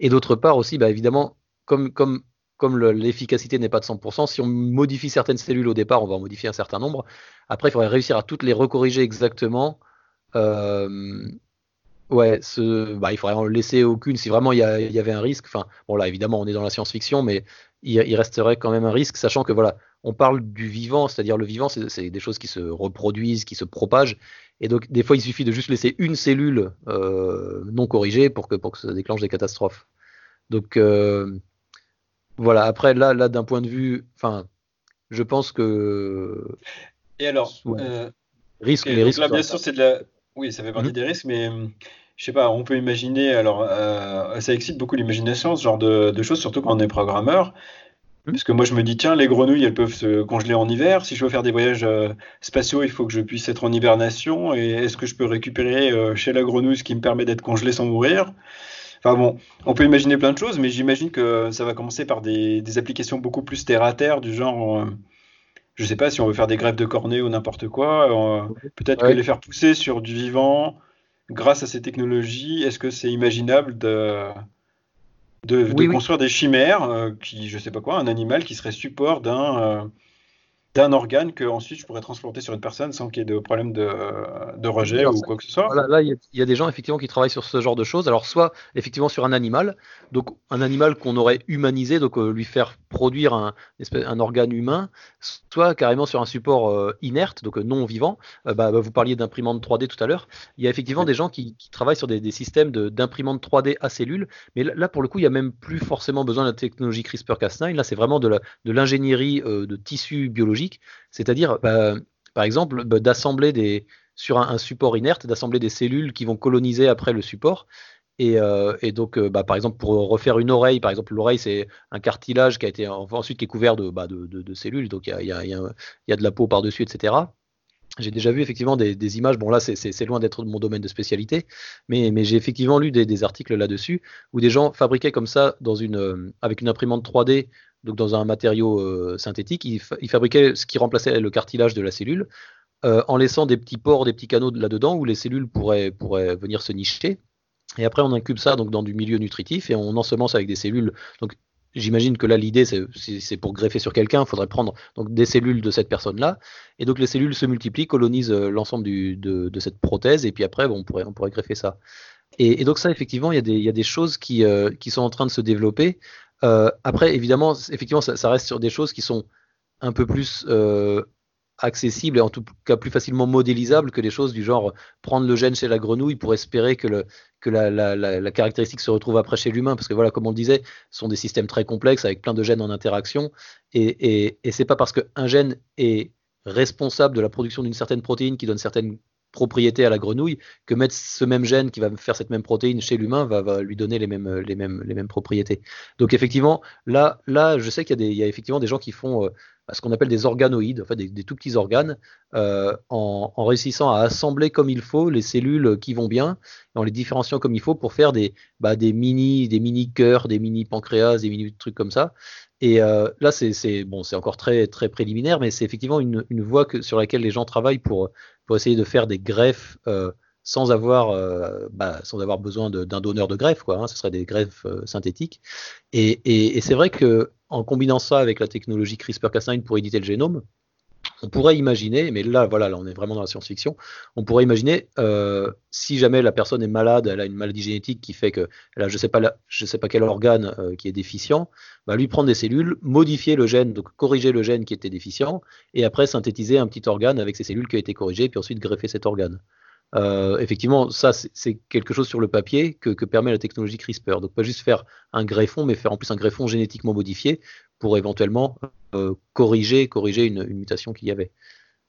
Et d'autre part aussi, bah, évidemment, comme, comme, comme l'efficacité n'est pas de 100%, si on modifie certaines cellules au départ, on va en modifier un certain nombre. Après, il faudrait réussir à toutes les recorriger exactement. Euh, ouais, ce, bah, il faudrait en laisser aucune si vraiment il y, avait un risque. Enfin, bon là, évidemment, on est dans la science-fiction, mais il, il, resterait quand même un risque, sachant que voilà, on parle du vivant, c'est-à-dire le vivant, c'est des choses qui se reproduisent, qui se propagent. Et donc, des fois, il suffit de juste laisser une cellule euh, non corrigée pour que, pour que ça déclenche des catastrophes. Donc, euh, voilà. Après, là, là d'un point de vue, enfin, je pense que. Et alors, euh, risque, les risques. Là, bien sûr, c'est de la. Oui, ça fait partie mhm. des risques, mais je sais pas, on peut imaginer. Alors, ça excite beaucoup l'imagination, ce genre de, de, choses, surtout quand on est programmeur. Hmm. Parce que moi, je me dis, tiens, les grenouilles, elles peuvent se congeler en hiver. Si je veux faire des voyages euh, spatiaux, il faut que je puisse être en hibernation. Et est-ce que je peux récupérer euh, chez la grenouille ce qui me permet d'être congelé sans mourir? Enfin bon, on peut imaginer plein de choses, mais j'imagine que ça va commencer par des, applications beaucoup plus terre à terre, du genre, euh, je sais pas si on veut faire des greffes de cornets ou n'importe quoi. Peut-être que les faire pousser sur du vivant grâce à ces technologies, est-ce que c'est imaginable de de, construire des chimères, euh, qui, je sais pas quoi, un animal qui serait support d'un euh, d'un organe que ensuite je pourrais transplanter sur une personne sans qu'il y ait de problème de, rejet ou quoi que ce soit. là, il y, a des gens effectivement qui travaillent sur ce genre de choses. Alors, soit effectivement sur un animal, donc un animal qu'on aurait humanisé, donc euh, lui faire produire un, un, organe humain, soit carrément sur un support euh, inerte, donc euh, non vivant. Bah, bah, vous parliez d'imprimante 3D tout à l'heure. Il y a effectivement des gens qui, travaillent sur des, des systèmes d'imprimante 3D à cellules, mais là, pour le coup, il n'y a même plus forcément besoin de la technologie CRISPR-Cas9. Là, c'est vraiment de l'ingénierie de tissus biologiques c'est-à-dire, bah, par exemple, bah, d'assembler des sur un, support inerte, d'assembler des cellules qui vont coloniser après le support. Et, euh, donc, euh, bah, par exemple, pour refaire une oreille, par exemple, l'oreille, c'est un cartilage qui a été ensuite qui est couvert de, de, cellules, donc il y a, de la peau par-dessus, etc. J'ai déjà vu effectivement des, images, bon là c'est loin d'être mon domaine de spécialité, mais, j'ai effectivement lu des, articles là-dessus où des gens fabriquaient comme ça dans une, euh, avec une imprimante 3D donc dans un matériau euh, synthétique, il, fabriquait ce qui remplaçait le cartilage de la cellule, euh, en laissant des petits pores, des petits canaux là-dedans où les cellules pourraient, pourraient venir se nicher. Et après, on incube ça donc dans du milieu nutritif et on ensemence avec des cellules. Donc, j'imagine que là, l'idée, c'est pour greffer sur quelqu'un, il faudrait prendre donc, des cellules de cette personne-là. Et donc, les cellules se multiplient, colonisent euh, l'ensemble de, de, cette prothèse, et puis après, on, pourrait, on pourrait greffer ça. Et, donc, ça, effectivement, il y, y a des choses qui, qui sont en train de se développer. Euh, après, évidemment, effectivement, ça, reste sur des choses qui sont un peu plus euh, accessibles et en tout cas plus facilement modélisables que des choses du genre prendre le gène chez la grenouille pour espérer que, la, caractéristique se retrouve après chez l'humain. Parce que voilà, comme on le disait, ce sont des systèmes très complexes avec plein de gènes en interaction. Et, et, et c'est pas parce qu'un gène est responsable de la production d'une certaine protéine qui donne certaines propriété à la grenouille que mettre ce même gène qui va faire cette même protéine chez l'humain va, lui donner les mêmes, les, mêmes, les mêmes propriétés. Donc effectivement, là, là je sais qu'il y, a effectivement des gens qui font euh, ce qu'on appelle des organoïdes, enfin des, tout petits organes, euh, en, réussissant à assembler comme il faut les cellules qui vont bien, en les différenciant comme il faut pour faire des, bah, des mini des mini cœurs, des mini pancréas, des mini trucs comme ça. Et euh, là, c'est bon, encore très très préliminaire, mais c'est effectivement une, voie sur laquelle les gens travaillent pour pour essayer de faire des greffes euh, sans avoir euh, bah, sans avoir besoin d'un donneur de greffe, quoi. Hein, ce serait des greffes synthétiques. Et, et, et c'est vrai que en combinant ça avec la technologie CRISPR-Cas9 pour éditer le génome, on pourrait imaginer, mais là, voilà, là, on est vraiment dans la science-fiction, on pourrait imaginer, euh, si jamais la personne est malade, elle a une maladie génétique qui fait que, elle je sais sais pas quel organe euh, qui est déficient, bah, lui prendre des cellules, modifier le gène, donc corriger le gène qui était déficient, et après synthétiser un petit organe avec ces cellules qui ont été corrigées, puis ensuite greffer cet organe. Euh, effectivement, ça, c'est quelque chose sur le papier que, permet la technologie CRISPR. Donc, pas juste faire un greffon, mais faire en plus un greffon génétiquement modifié pour éventuellement euh, corriger, corriger une, mutation qu'il y avait.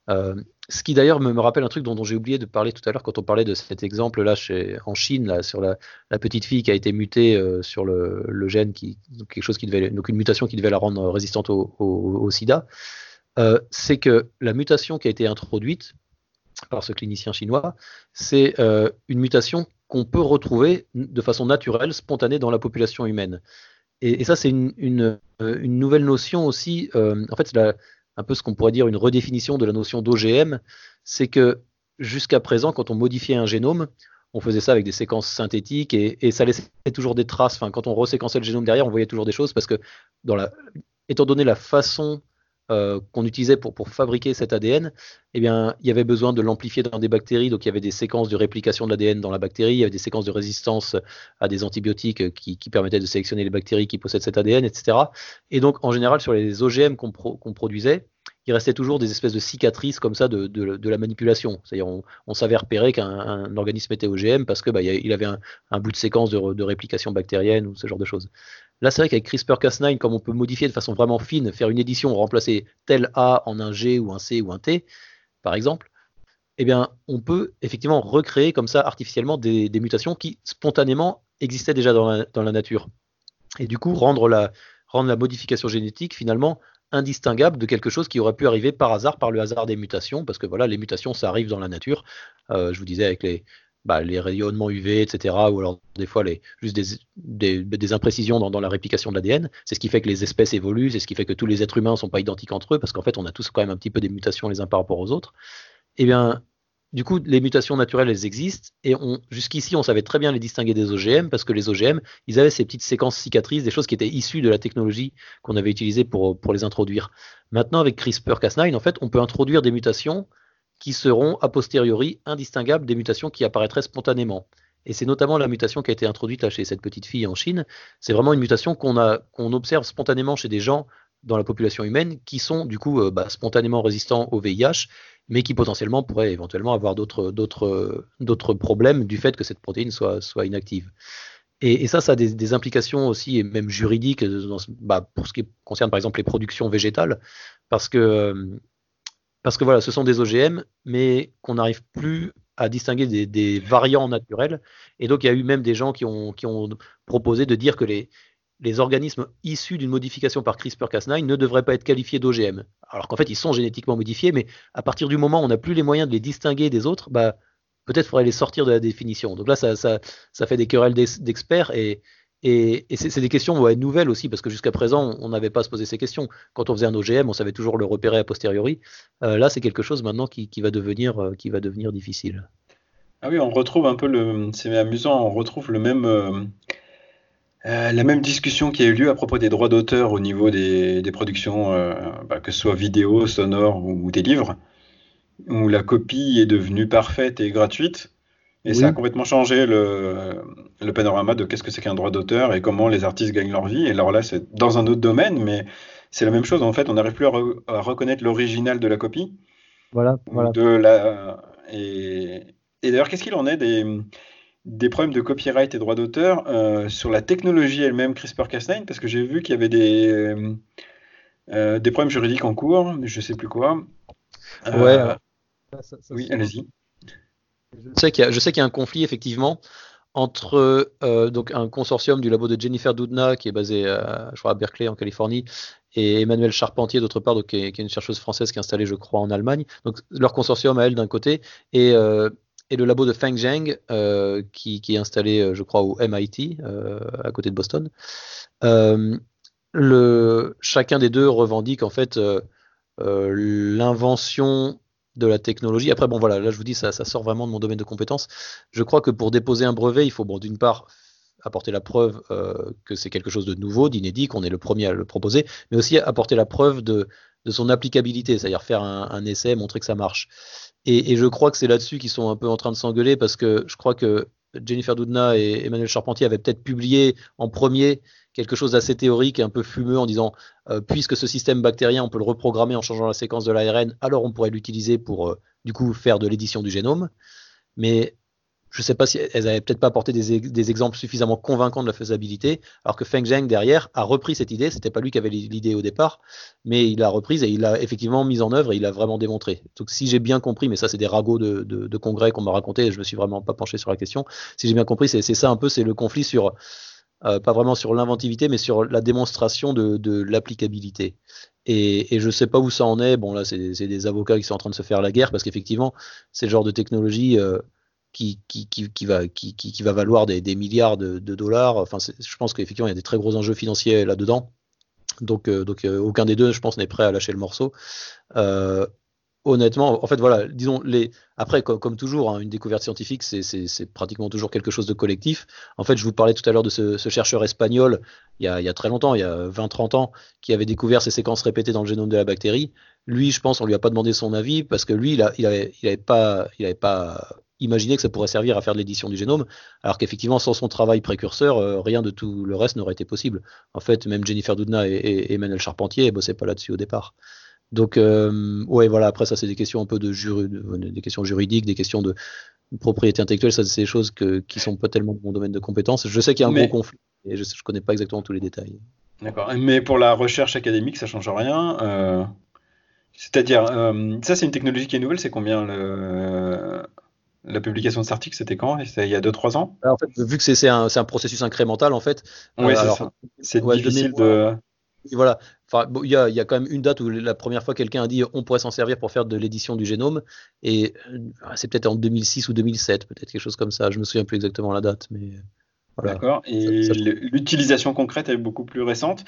Euh, ce qui d'ailleurs me, rappelle un truc dont, j'ai oublié de parler tout à l'heure quand on parlait de cet exemple là chez, en Chine là, sur la, petite fille qui a été mutée sur le, gène qui quelque chose qui devait donc une mutation qui devait la rendre résistante au SIDA. c'est que la mutation qui a été introduite par ce clinicien chinois, c'est euh, une mutation qu'on peut retrouver de façon naturelle, spontanée dans la population humaine. Et, ça, c'est une, euh, nouvelle notion aussi, euh, en fait, c'est un peu ce qu'on pourrait dire une redéfinition de la notion d'OGM, c'est que jusqu'à présent, quand on modifiait un génome, on faisait ça avec des séquences synthétiques et, ça laissait toujours des traces. Enfin, quand on reséquençait le génome derrière, on voyait toujours des choses parce que, dans la, étant donné la façon euh, qu'on utilisait pour, fabriquer cet ADN, eh bien, il y avait besoin de l'amplifier dans des bactéries. Donc, il y avait des séquences de réplication de l'ADN dans la bactérie, il y avait des séquences de résistance à des antibiotiques qui, permettaient de sélectionner les bactéries qui possèdent cet ADN, etc. Et donc, en général, sur les OGM qu'on produisait, il restait toujours des espèces de cicatrices comme ça de, la manipulation. C'est-à-dire, on, savait repérer qu'un organisme était OGM parce que bah, avait un, un, bout de séquence de, de, réplication bactérienne ou ce genre de choses. Là, c'est vrai qu'avec CRISPR-Cas9, comme on peut modifier de façon vraiment fine, faire une édition, remplacer tel A en un G ou un C ou un T, par exemple, eh bien, on peut effectivement recréer comme ça artificiellement des, mutations qui spontanément existaient déjà dans la, nature. Et du coup, rendre la, modification génétique finalement indistinguable de quelque chose qui aurait pu arriver par hasard, par le hasard des mutations, parce que voilà, les mutations, ça arrive dans la nature. Euh, je vous disais avec les, bah, les rayonnements UV, etc., ou alors des fois les, juste des, des, imprécisions dans, la réplication de l'ADN. C'est ce qui fait que les espèces évoluent, c'est ce qui fait que tous les êtres humains ne sont pas identiques entre eux, parce qu'en fait, on a tous quand même un petit peu des mutations les uns par rapport aux autres. Eh bien, du coup, les mutations naturelles, elles existent, et jusqu'ici, on savait très bien les distinguer des OGM, parce que les OGM, ils avaient ces petites séquences cicatrices, des choses qui étaient issues de la technologie qu'on avait utilisée pour, pour les introduire. Maintenant, avec CRISPR-Cas9, en fait, on peut introduire des mutations qui seront a posteriori indistinguables des mutations qui apparaîtraient spontanément. Et c'est notamment la mutation qui a été introduite chez cette petite fille en Chine. C'est vraiment une mutation qu'on qu'on observe spontanément chez des gens dans la population humaine qui sont du coup euh, bah, spontanément résistants au VIH mais qui potentiellement pourrait éventuellement avoir d'autres problèmes du fait que cette protéine soit, soit inactive. Et, ça, ça a des, implications aussi, et même juridiques, bah, pour ce qui concerne par exemple les productions végétales, parce que, parce que ce sont des OGM, mais qu'on n'arrive plus à distinguer des, variants naturels. Et donc, il y a eu même des gens qui ont, proposé de dire que les, organismes issus d'une modification par CRISPR-Cas9 ne devraient pas être qualifiés d'OGM. Alors qu'en fait, ils sont génétiquement modifiés, mais à partir du moment où on n'a plus les moyens de les distinguer des autres, bah, peut-être faudrait les sortir de la définition. Donc là, ça fait des querelles d'experts et, et, c'est des questions nouvelles aussi, parce que jusqu'à présent, on n'avait pas à se poser ces questions. Quand on faisait un OGM, on savait toujours le repérer a posteriori. Euh, là, c'est quelque chose maintenant qui, qui, va devenir, euh, qui va devenir difficile. Ah oui, on retrouve un peu le. C'est amusant, on retrouve le même. Euh, la même discussion qui a eu lieu à propos des droits d'auteur au niveau des, productions, bah, que ce soit vidéo, sonore ou, des livres, où la copie est devenue parfaite et gratuite. Et ça a complètement changé le, panorama de qu'est-ce que c'est qu'un droit d'auteur et comment les artistes gagnent leur vie. Et alors là, c'est dans un autre domaine, mais c'est la même chose. En fait, on n'arrive plus à, reconnaître l'original de la copie. Voilà. De la, et, et d'ailleurs, qu'est-ce qu'il en est des, des problèmes de copyright et droit d'auteur euh, sur la technologie elle-même CRISPR-Cas9? Parce que j'ai vu qu'il y avait des, euh, euh, des problèmes juridiques en cours, mais je sais plus quoi. ouais. oui, allez-y. Je sais qu'il y, a un conflit effectivement entre donc un consortium du labo de Jennifer Doudna qui est basé je crois, à Berkeley en Californie et Emmanuel Charpentier d'autre part, donc, qui, est, une chercheuse française qui est installée, je crois, en Allemagne. Donc leur consortium à elle d'un côté et et le labo de Feng Zheng, euh, qui, est installé, euh, je crois, au MIT, euh, à côté de Boston. le, chacun des deux revendique en fait l'invention de la technologie. Après, bon, voilà, là, je vous dis, ça, ça sort vraiment de mon domaine de compétences. Je crois que pour déposer un brevet, il faut, bon, d'une part, apporter la preuve que c'est quelque chose de nouveau, d'inédit, qu'on est le premier à le proposer, mais aussi apporter la preuve de, de son applicabilité, c'est-à-dire faire un, un, essai, montrer que ça marche. Et, je crois que c'est là-dessus qu'ils sont un peu en train de s'engueuler parce que je crois que Jennifer Doudna et Emmanuel Charpentier avaient peut-être publié en premier quelque chose d'assez théorique et un peu fumeux en disant euh, puisque ce système bactérien on peut le reprogrammer en changeant la séquence de l'ARN, alors on pourrait l'utiliser pour euh, du coup faire de l'édition du génome. Mais je ne sais pas si elles n'avaient peut-être pas apporté des, exemples suffisamment convaincants de la faisabilité, alors que Feng Zheng derrière a repris cette idée. C'était pas lui qui avait l'idée au départ, mais il l'a reprise et il l'a effectivement mise en œuvre et il l'a vraiment démontré. Donc si j'ai bien compris, mais ça c'est des ragots de, congrès qu'on m'a raconté, et je me suis vraiment pas penché sur la question. Si j'ai bien compris, c'est ça un peu, c'est le conflit sur euh, pas vraiment sur l'inventivité, mais sur la démonstration de, l'applicabilité. Et, je sais pas où ça en est. Bon, là, c'est des avocats qui sont en train de se faire la guerre parce qu'effectivement, c'est le genre de technologie. Euh, qui, va, valoir des, milliards de, dollars. Enfin, je pense qu'effectivement, il y a des très gros enjeux financiers là-dedans. Donc, euh, euh, aucun des deux, je pense, n'est prêt à lâcher le morceau. Euh, honnêtement, en fait, voilà, disons, les... après, comme, toujours, hein, une découverte scientifique, c'est pratiquement toujours quelque chose de collectif. En fait, je vous parlais tout à l'heure de ce, chercheur espagnol, il y, a, très longtemps, il y a 20-30 ans, qui avait découvert ces séquences répétées dans le génome de la bactérie. Lui, je pense, on lui a pas demandé son avis parce que lui, il, a, il, avait, il avait pas, pas imaginer que ça pourrait servir à faire de l'édition du génome, alors qu'effectivement, sans son travail précurseur, euh, rien de tout le reste n'aurait été possible. En fait, même Jennifer Doudna et, Emmanuel Charpentier ne bossaient pas là-dessus au départ. Donc, euh, ouais, voilà, après, ça, c'est des questions un peu de, des questions juridiques, des questions de propriété intellectuelle, ça, c'est des choses que, qui sont pas tellement de mon domaine de compétences. Je sais qu'il y a un gros conflit, et je ne connais pas exactement tous les détails. D'accord, mais pour la recherche académique, ça change rien. Euh, c'est-à-dire, ça, c'est une technologie qui est nouvelle, c'est combien le la publication de cet article, c'était quand? Il y a 2-3 ans? En fait, Vu que c'est un, un, processus incrémental, en fait. Oui, euh, c'est difficile de. Voilà. Enfin, il y, a, y, a, quand même une date où la première fois quelqu'un a dit on pourrait s'en servir pour faire de l'édition du génome, et euh, c'est peut-être en 2006 ou 2007, peut-être quelque chose comme ça. Je me souviens plus exactement la date, mais. Voilà. D'accord. Et l'utilisation concrète est beaucoup plus récente.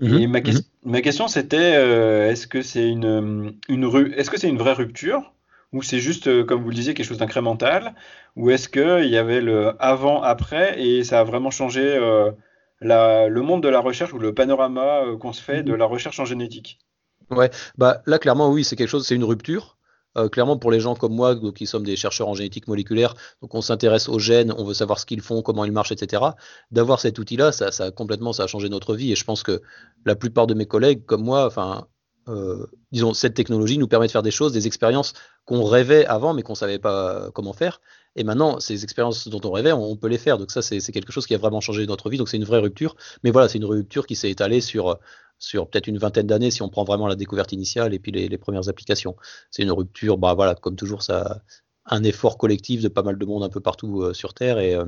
Mhm, et ma, mhm. ma question c'était euh, est-ce que c'est une, une, est -ce que c'est une vraie rupture? Ou c'est juste, comme vous le disiez, quelque chose d'incrémental? Ou est-ce qu'il y avait le avant-après et ça a vraiment changé le monde de la recherche ou le panorama qu'on se fait de la recherche en génétique? Ouais, bah là clairement oui, c'est quelque chose, c'est une rupture. Euh, clairement, pour les gens comme moi, qui sommes des chercheurs en génétique moléculaire, donc on s'intéresse aux gènes, on veut savoir ce qu'ils font, comment ils marchent, etc. D'avoir cet outil-là, ça, ça, complètement, ça a changé notre vie. Et je pense que la plupart de mes collègues, comme moi, enfin, euh, disons, cette technologie nous permet de faire des choses, des expériences qu'on rêvait avant, mais qu'on savait pas comment faire. Et maintenant, ces expériences dont on rêvait, on, peut les faire. Donc ça, c'est quelque chose qui a vraiment changé notre vie. Donc c'est une vraie rupture. Mais voilà, c'est une rupture qui s'est étalée sur sur peut-être une vingtaine d'années si on prend vraiment la découverte initiale et puis les, premières applications. C'est une rupture, bah voilà, comme toujours, ça, un effort collectif de pas mal de monde un peu partout euh, sur Terre et euh,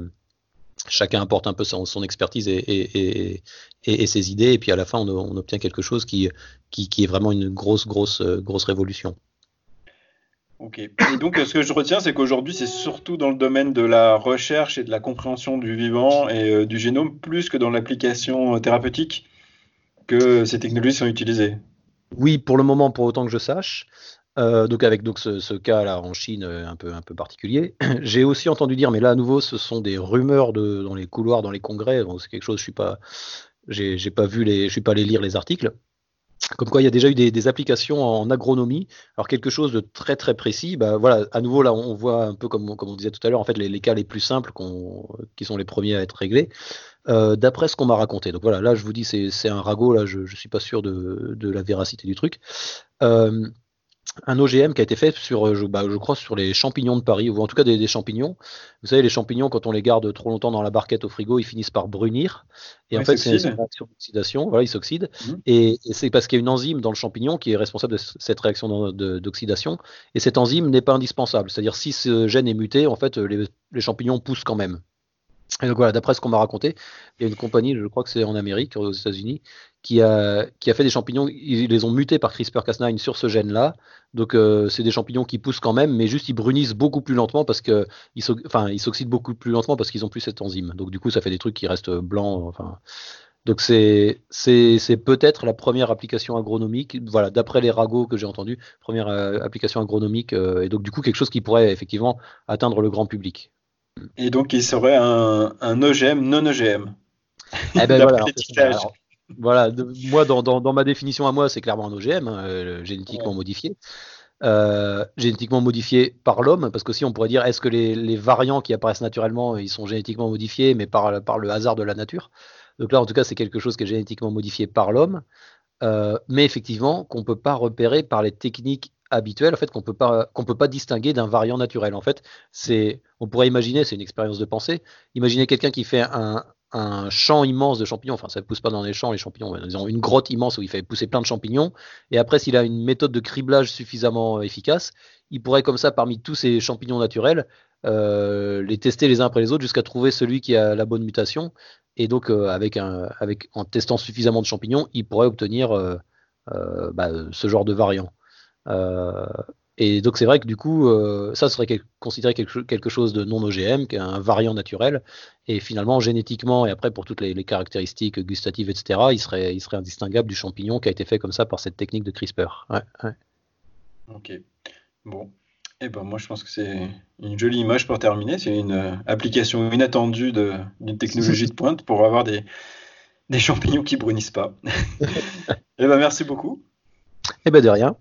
chacun apporte un peu son, expertise et, et, ses idées et puis à la fin on, obtient quelque chose qui, qui, qui, est vraiment une grosse, grosse, euh, grosse révolution. Ok. Et donc, ce que je retiens, c'est qu'aujourd'hui, c'est surtout dans le domaine de la recherche et de la compréhension du vivant et du génome, plus que dans l'application thérapeutique que ces technologies sont utilisées Oui, pour le moment, pour autant que je sache. Euh, donc avec donc ce, cas là en Chine euh, un peu un peu particulier. J'ai aussi entendu dire, mais là à nouveau, ce sont des rumeurs de, dans les couloirs, dans les congrès. Donc c'est quelque chose, je suis pas, j'ai pas vu les, je suis pas allé lire les articles. Comme quoi, il y a déjà eu des, applications en agronomie. Alors quelque chose de très très précis. Bah voilà, à nouveau là, on voit un peu comme, comme on disait tout à l'heure, en fait les, cas les plus simples qui sont les premiers à être réglés. Euh, d'après ce qu'on m'a raconté. Donc voilà, là je vous dis c'est un ragot, là je ne suis pas sûr de, la véracité du truc. Euh, un OGM qui a été fait sur, je, bah, je, crois, sur les champignons de Paris, ou en tout cas des, champignons. Vous savez, les champignons, quand on les garde trop longtemps dans la barquette au frigo, ils finissent par brunir. Et en fait, c'est une réaction d'oxydation. Voilà, ils s'oxydent. Mhm. Et, c'est parce qu'il y a une enzyme dans le champignon qui est responsable de cette réaction d'oxydation. Et cette enzyme n'est pas indispensable. C'est-à-dire, si ce gène est muté, en fait, les champignons poussent quand même. Donc voilà, d'après ce qu'on m'a raconté, il y a une compagnie, je crois que c'est en Amérique, aux États-Unis, qui a, qui a fait des champignons, ils les ont mutés par CRISPR-Cas9 sur ce gène-là. Donc euh, c'est des champignons qui poussent quand même, mais juste ils brunissent beaucoup plus lentement parce que ils s'oxydent beaucoup plus lentement parce qu'ils ont plus cette enzyme. Donc du coup, ça fait des trucs qui restent blancs. Donc c'est c'est peut-être la première application agronomique, voilà, d'après les ragots que j'ai entendus, première euh, application agronomique, euh, et donc du coup quelque chose qui pourrait effectivement atteindre le grand public. Et donc, il serait un, un OGM non OGM. Eh ben voilà, moi, dans, dans, ma définition à moi, c'est clairement un OGM, hein, euh, génétiquement modifié. Euh, génétiquement modifié par l'homme, parce que si on pourrait dire est-ce que les, les, variants qui apparaissent naturellement, ils sont génétiquement modifiés, mais par, par le hasard de la nature? Donc là, en tout cas, c'est quelque chose qui est génétiquement modifié par l'homme, euh, mais effectivement qu'on ne peut pas repérer par les techniques habituel, en fait, qu'on peut pas qu'on peut pas distinguer d'un variant naturel. En fait, c'est on pourrait imaginer, c'est une expérience de pensée, imaginer quelqu'un qui fait un, un champ immense de champignons, enfin ça ne pousse pas dans les champs les champignons, ils ont une grotte immense où il fait pousser plein de champignons, et après s'il a une méthode de criblage suffisamment efficace, il pourrait comme ça parmi tous ces champignons naturels euh, les tester les uns après les autres jusqu'à trouver celui qui a la bonne mutation, et donc euh, avec un, avec en testant suffisamment de champignons, il pourrait obtenir euh, bah, ce genre de variant. Euh, et donc c'est vrai que du coup, euh, ça serait considéré quelque, chose de non OGM, un variant naturel. Et finalement, génétiquement, et après pour toutes les, caractéristiques gustatives, etc., il serait, il serait indistinguable du champignon qui a été fait comme ça par cette technique de CRISPR. Ok. Bon. Et eh ben moi je pense que c'est une jolie image pour terminer. C'est une euh, application inattendue d'une technologie de pointe pour avoir des, des champignons qui brunissent pas. et eh ben merci beaucoup. Et eh ben de rien.